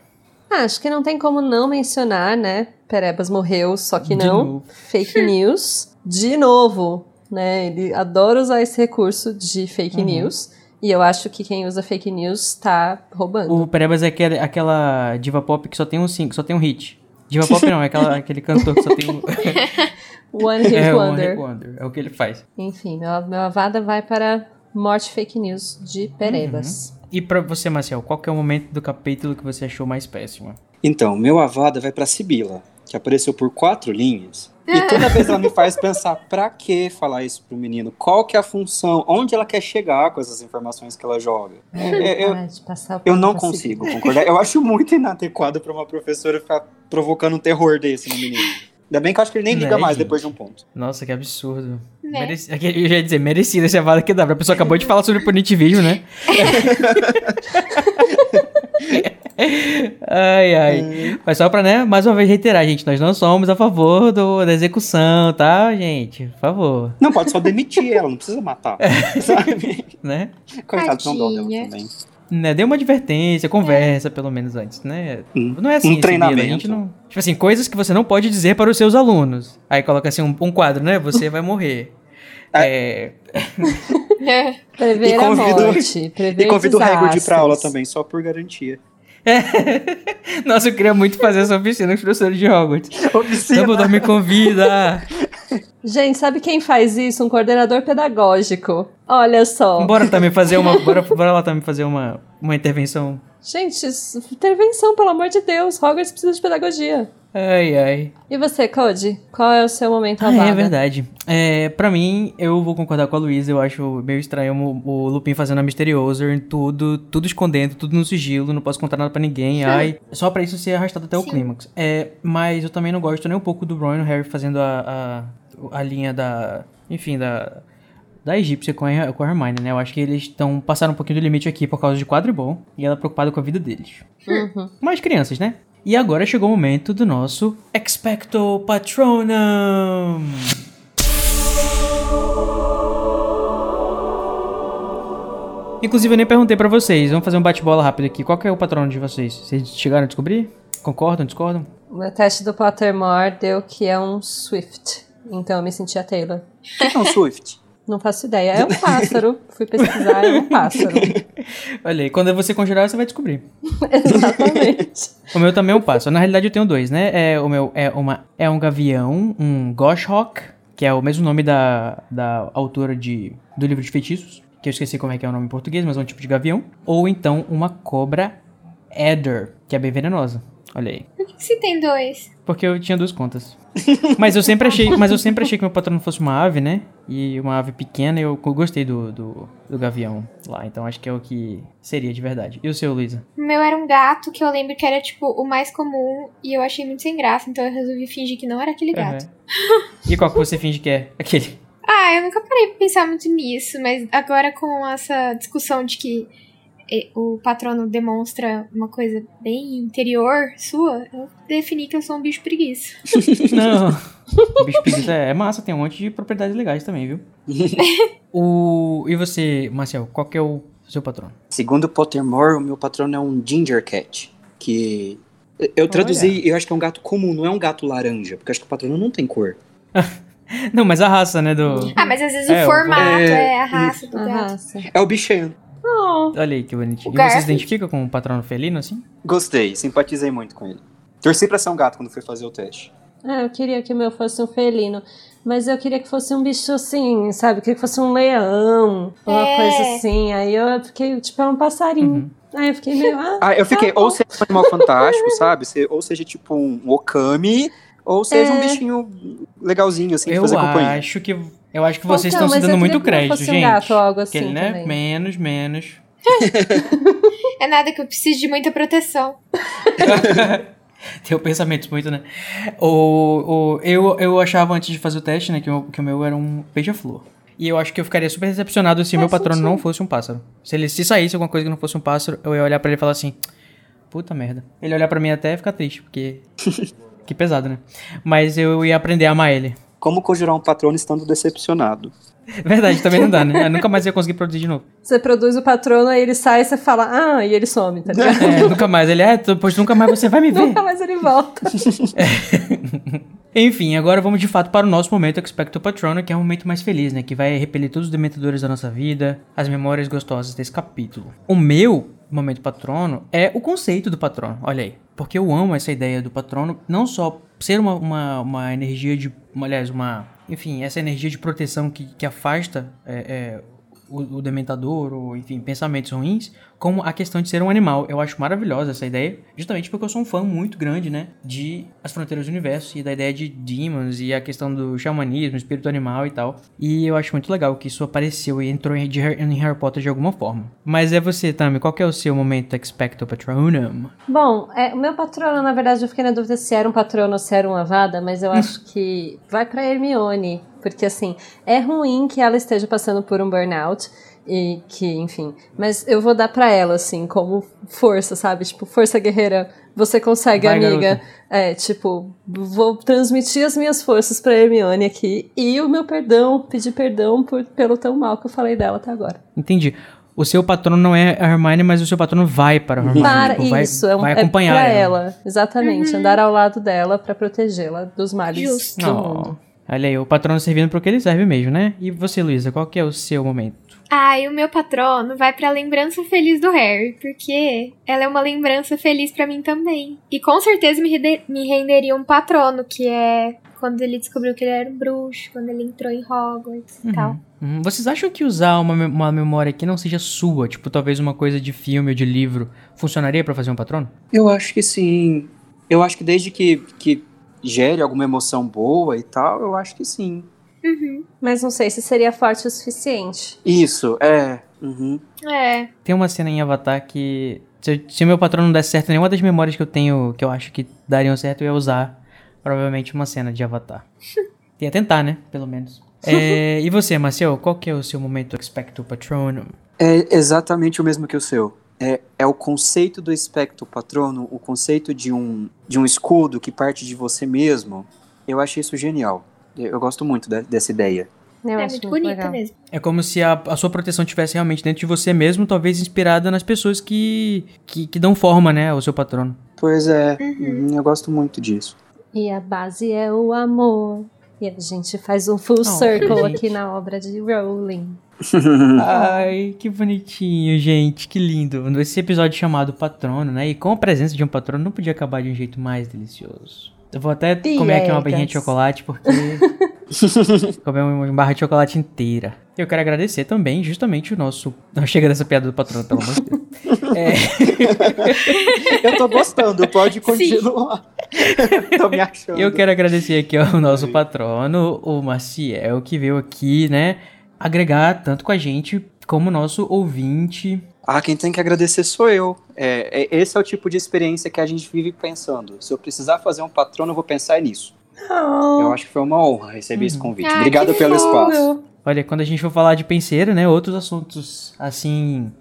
Ah, acho que não tem como não mencionar, né? Perebas morreu, só que De não. novo. Fake (laughs) news. De novo, né? Ele adora usar esse recurso de fake Uhum. news. E eu acho que quem usa fake news tá roubando. O Perebas é aquele, aquela diva pop que só tem um cinco, só tem um hit. Diva pop não, é aquela, (laughs) aquele cantor que só tem um. One Hit é, Wonder. hit wonder. É o que ele faz. Enfim, meu, meu avada vai para morte fake news de Perebas. E pra você, Marcel, qual que é o momento do capítulo que você achou mais péssimo? Então, meu avada vai pra Sibila, que apareceu por quatro linhas. E toda vez ela me faz pensar, (laughs) pra que falar isso pro menino? Qual que é a função? Onde ela quer chegar com essas informações que ela joga? É, é, eu, o eu pano não consigo concordar. Eu acho muito inadequado pra uma professora ficar provocando um terror desse no menino. Ainda bem que eu acho que ele nem liga Né, mais gente? depois de um ponto. Nossa, que absurdo. Né? Mereci... aqui, Eu já ia dizer, merecido esse avada que dá. A pessoa acabou de falar sobre punitivismo, né? (laughs) ai, ai. Mas só pra, né, mais uma vez reiterar, gente, nós não somos a favor do, da execução, tá, gente? Por favor, Não, pode só demitir ela, não precisa matar. (laughs) Sabe? né? Coitado, não dó dela Tadinha. também. Né? Dê uma advertência, conversa pelo menos antes, né? Um- Não é assim, um treinamento. A gente não... Tipo assim, coisas que você não pode dizer para os seus alunos. Aí coloca assim um, um quadro, né? Você vai morrer. (laughs) É... (laughs) Prever E convido- a morte, prever E convido o Hagrid pra aula também, só por garantia. (laughs) Nossa, eu queria muito fazer essa oficina com os professores de Hogwarts. Oficina. Dumbledore me convida. Gente, sabe quem faz isso? Um coordenador pedagógico. Olha só. Bora também fazer uma. Bora, bora lá também fazer uma, uma intervenção. Gente, intervenção, pelo amor de Deus. Hogwarts precisa de pedagogia. Ai, ai. E você, Cody? Qual é o seu momento Ah, é verdade. É, pra mim, eu vou concordar com a Luísa. Eu acho meio estranho o, o Lupin fazendo a Mysterioso em tudo, tudo escondendo, tudo no sigilo, não posso contar nada pra ninguém. Ai, só pra isso ser arrastado até o Sim. clímax. É, mas eu também não gosto nem um pouco do Ron e o Harry fazendo a, a, a linha da. Enfim, da. Da egípcia com a, com a Hermione, né? Eu acho que eles estão passaram um pouquinho do limite aqui por causa de quadribol e ela preocupada com a vida deles. Uhum. Mais crianças, né? E agora chegou o momento do nosso Expecto Patronum! Inclusive, eu nem perguntei pra vocês. Vamos fazer um bate-bola rápido aqui. Qual que é o patrono de vocês? Vocês chegaram a descobrir? Concordam, discordam? O meu teste do Pottermore deu que é um Swift. Então eu me senti a Taylor. O que é um Swift? (laughs) Não faço ideia. É um pássaro. Fui pesquisar, é um pássaro. (laughs) Olha aí, quando você conjurar, você vai descobrir. (laughs) Exatamente. O meu também é um pássaro. Na realidade, eu tenho dois, né? É, o meu é, uma, é um gavião, um goshawk, que é o mesmo nome da, da autora de, do livro de feitiços, que eu esqueci como é que é o nome em português, mas é um tipo de gavião. Ou então uma cobra adder, que é bem venenosa. Olha aí. Por que que se tem dois? Porque eu tinha duas contas. Mas eu sempre achei, mas eu sempre achei que meu patrono fosse uma ave, né? E uma ave pequena, eu gostei do, do, do gavião lá. Então acho que é o que seria de verdade. E o seu, Luísa? O meu era um gato que eu lembro que era, tipo, o mais comum e eu achei muito sem graça, então eu resolvi fingir que não era aquele gato. E qual que você finge que é? Aquele. Ah, eu nunca parei pra pensar muito nisso, mas agora com essa discussão de que o patrono demonstra uma coisa bem interior sua, eu defini que eu sou um bicho preguiça. (laughs) Não. O (laughs) bicho preguiça é, é massa, tem um monte de propriedades legais também, viu? (laughs) o... E você, Marcel, qual que é o seu patrono? Segundo Pottermore, o meu patrono é um Ginger Cat. Que. Eu traduzi, eu acho que é um gato comum, não é um gato laranja, porque eu acho que o patrono não tem cor. Não, mas a raça, né, do... Ah, mas às vezes É, o formato é, é, a raça do gato. Arrasa. É o bichinho. Oh, Olha aí que bonitinho. O E você se identifica com o patrono felino, assim? Gostei, simpatizei muito com ele. Torci pra ser um gato quando fui fazer o teste. é, eu queria que o meu fosse um felino. Mas eu queria que fosse um bicho assim, sabe? Eu queria que fosse um leão, uma É. coisa assim. Aí eu fiquei, tipo, é um passarinho. Aí eu fiquei meio. Ah, Ah, eu fiquei, ou seja um animal fantástico, sabe? Ou seja tipo um okami, ou seja um É. bichinho legalzinho, assim, de Eu fazer companhia. acho que... Eu acho que vocês Então, estão se eu dando queria muito não crédito, fosse um gente. gato algo assim Aquele, né? também. Menos, menos. (laughs) É nada que eu preciso de muita proteção. (laughs) Tem pensamentos muito, né? O, o, eu, eu achava antes de fazer o teste, né, que o, que o meu era um beija-flor. E eu acho que eu ficaria super decepcionado se o meu Faz patrono não sentido. fosse um pássaro. Se ele se saísse alguma coisa que não fosse um pássaro, eu ia olhar pra ele e falar assim: Puta merda. Ele ia olhar pra mim até ficar triste, porque. (laughs) que pesado, né? Mas eu ia aprender a amar ele. Como conjurar um patrono estando decepcionado? Verdade, também não dá, né? Eu nunca mais ia conseguir produzir de novo. Você produz o patrono, aí ele sai e você fala, ah, e ele some, tá ligado? É, nunca mais. Ele é, depois nunca mais você vai me ver. Nunca mais ele volta. (laughs) Enfim, agora vamos de fato para o nosso momento Expecto Patrono, que é um momento mais feliz, né? Que vai repelir todos os dementadores da nossa vida, as memórias gostosas desse capítulo. O meu momento patrono é o conceito do patrono, olha aí. Porque eu amo essa ideia do patrono, não só ser uma, uma, uma energia de. aliás, uma. Enfim, essa energia de proteção que, que afasta é, é, o, o dementador, ou enfim, pensamentos ruins, como a questão de ser um animal. Eu acho maravilhosa essa ideia, justamente porque eu sou um fã muito grande, né, de As Fronteiras do Universo e da ideia de demons e a questão do xamanismo, espírito animal e tal. E eu acho muito legal que isso apareceu e entrou em, de em Harry Potter de alguma forma. Mas é você, Tami, qual que é o seu momento expecto patronum? Bom, é, o meu patrono, na verdade, eu fiquei na dúvida se era um patrono ou se era uma vada, mas eu (laughs) acho que vai pra Hermione. Porque, assim, é ruim que ela esteja passando por um burnout. E que, enfim. Mas eu vou dar pra ela, assim, como força, sabe? Tipo, força guerreira. Você consegue, Vai, amiga. garota. É, tipo, vou transmitir as minhas forças pra Hermione aqui. E o meu perdão, pedir perdão por, pelo tão mal que eu falei dela até agora. Entendi. O seu patrono não é a Hermione, mas o seu patrono vai para a Hermione. Para tipo, vai, isso, é, um, vai é acompanhar pra ela. ela. Exatamente, andar ao lado dela pra protegê-la dos males Justo. do Oh, mundo. Olha aí, o patrono servindo pro que ele serve mesmo, né? E você, Luísa, qual que é o seu momento? Ai, o meu patrono vai pra lembrança feliz do Harry, porque ela é uma lembrança feliz pra mim também. E com certeza me, me renderia um patrono, que é quando ele descobriu que ele era um bruxo, quando ele entrou em Hogwarts e tal. Hum, Vocês acham que usar uma, uma memória que não seja sua, tipo talvez uma coisa de filme ou de livro, funcionaria pra fazer um patrono? Eu acho que sim. Eu acho que desde que, que gere alguma emoção boa e tal, eu acho que sim. Uhum. Mas não sei se seria forte o suficiente. Isso, é. Uhum. É. Tem uma cena em Avatar que. Se, se o meu patrono não desse certo, nenhuma das memórias que eu tenho, que eu acho que dariam certo, eu ia usar provavelmente uma cena de Avatar. (laughs) ia tentar, né? Pelo menos. É, e você, Marcel, qual que é o seu momento expecto patronum? É exatamente o mesmo que o seu. É, é o conceito do espectro patrono, o conceito de um, de um escudo que parte de você mesmo. Eu achei isso genial. Eu, gosto muito de- dessa ideia. Eu é acho muito bonita legal. mesmo. É como se a, a sua proteção estivesse realmente dentro de você mesmo, talvez inspirada nas pessoas que, que, que dão forma, né, ao seu patrono. Pois é, uhum, eu gosto muito disso. E a base é o amor. E a gente faz um full circle gente. aqui na obra de Rowling. (laughs) Ai, que bonitinho, gente, que lindo. Esse episódio chamado Patrono, né? E com a presença de um patrono não podia acabar de um jeito mais delicioso. Eu vou até comer aqui uma barrinha de chocolate, porque. (laughs) comer uma barra de chocolate inteira. Eu quero agradecer também, justamente, o nosso. Não chega dessa piada do patrono, pelo amor de Deus. (laughs) eu tô gostando, pode continuar. tô me achando. Eu quero agradecer aqui ao nosso patrono, o Maciel, que veio aqui, né? Agregar tanto com a gente como nosso ouvinte. Ah, quem tem que agradecer sou eu. É, é- esse é o tipo de experiência que a gente vive pensando. Se eu precisar fazer um patrono, eu vou pensar nisso. Eu acho que foi uma honra receber esse convite. Ah, Obrigado pelo fofo. espaço. Olha, quando a gente for falar de penseira, né? Outros assuntos, assim,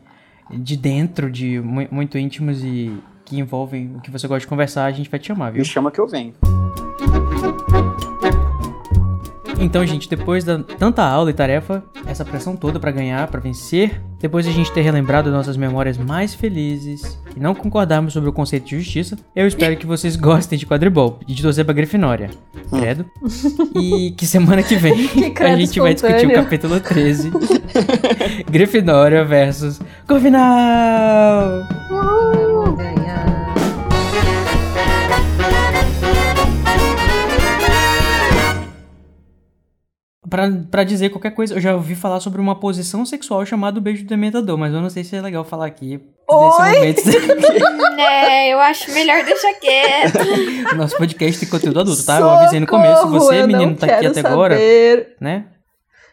de dentro, de mu- muito íntimos e que envolvem o que você gosta de conversar, a gente vai te chamar, viu? Me chama que eu venho. Então, gente, depois da tanta aula e tarefa, essa pressão toda pra ganhar, pra vencer, depois de a gente ter relembrado nossas memórias mais felizes e não concordarmos sobre o conceito de justiça, eu espero que vocês gostem de quadribol e de torcer pra Grifinória. Credo. (laughs) E que semana que vem Que a gente vai discutir o espontâneo. capítulo 13. (laughs) Grifinória versus Corvinal! Pra, pra dizer qualquer coisa, eu já ouvi falar sobre uma posição sexual chamada beijo do dementador, mas eu não sei se é legal falar aqui Oi? nesse momento. (laughs) (laughs) né, eu acho melhor deixar quieto. (laughs) Nosso podcast tem conteúdo adulto, tá? Eu avisei no começo. Socorro, Você, eu menino, não tá aqui até agora, saber. né?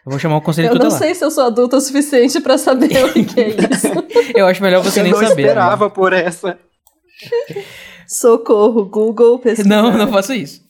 Eu vou chamar o conselho Eu não tutelar. sei se eu sou adulta o suficiente pra saber o que é isso. Eu acho melhor você eu nem não saber. né? esperava por essa. Socorro, Google, pesquisa. Não, não faço isso.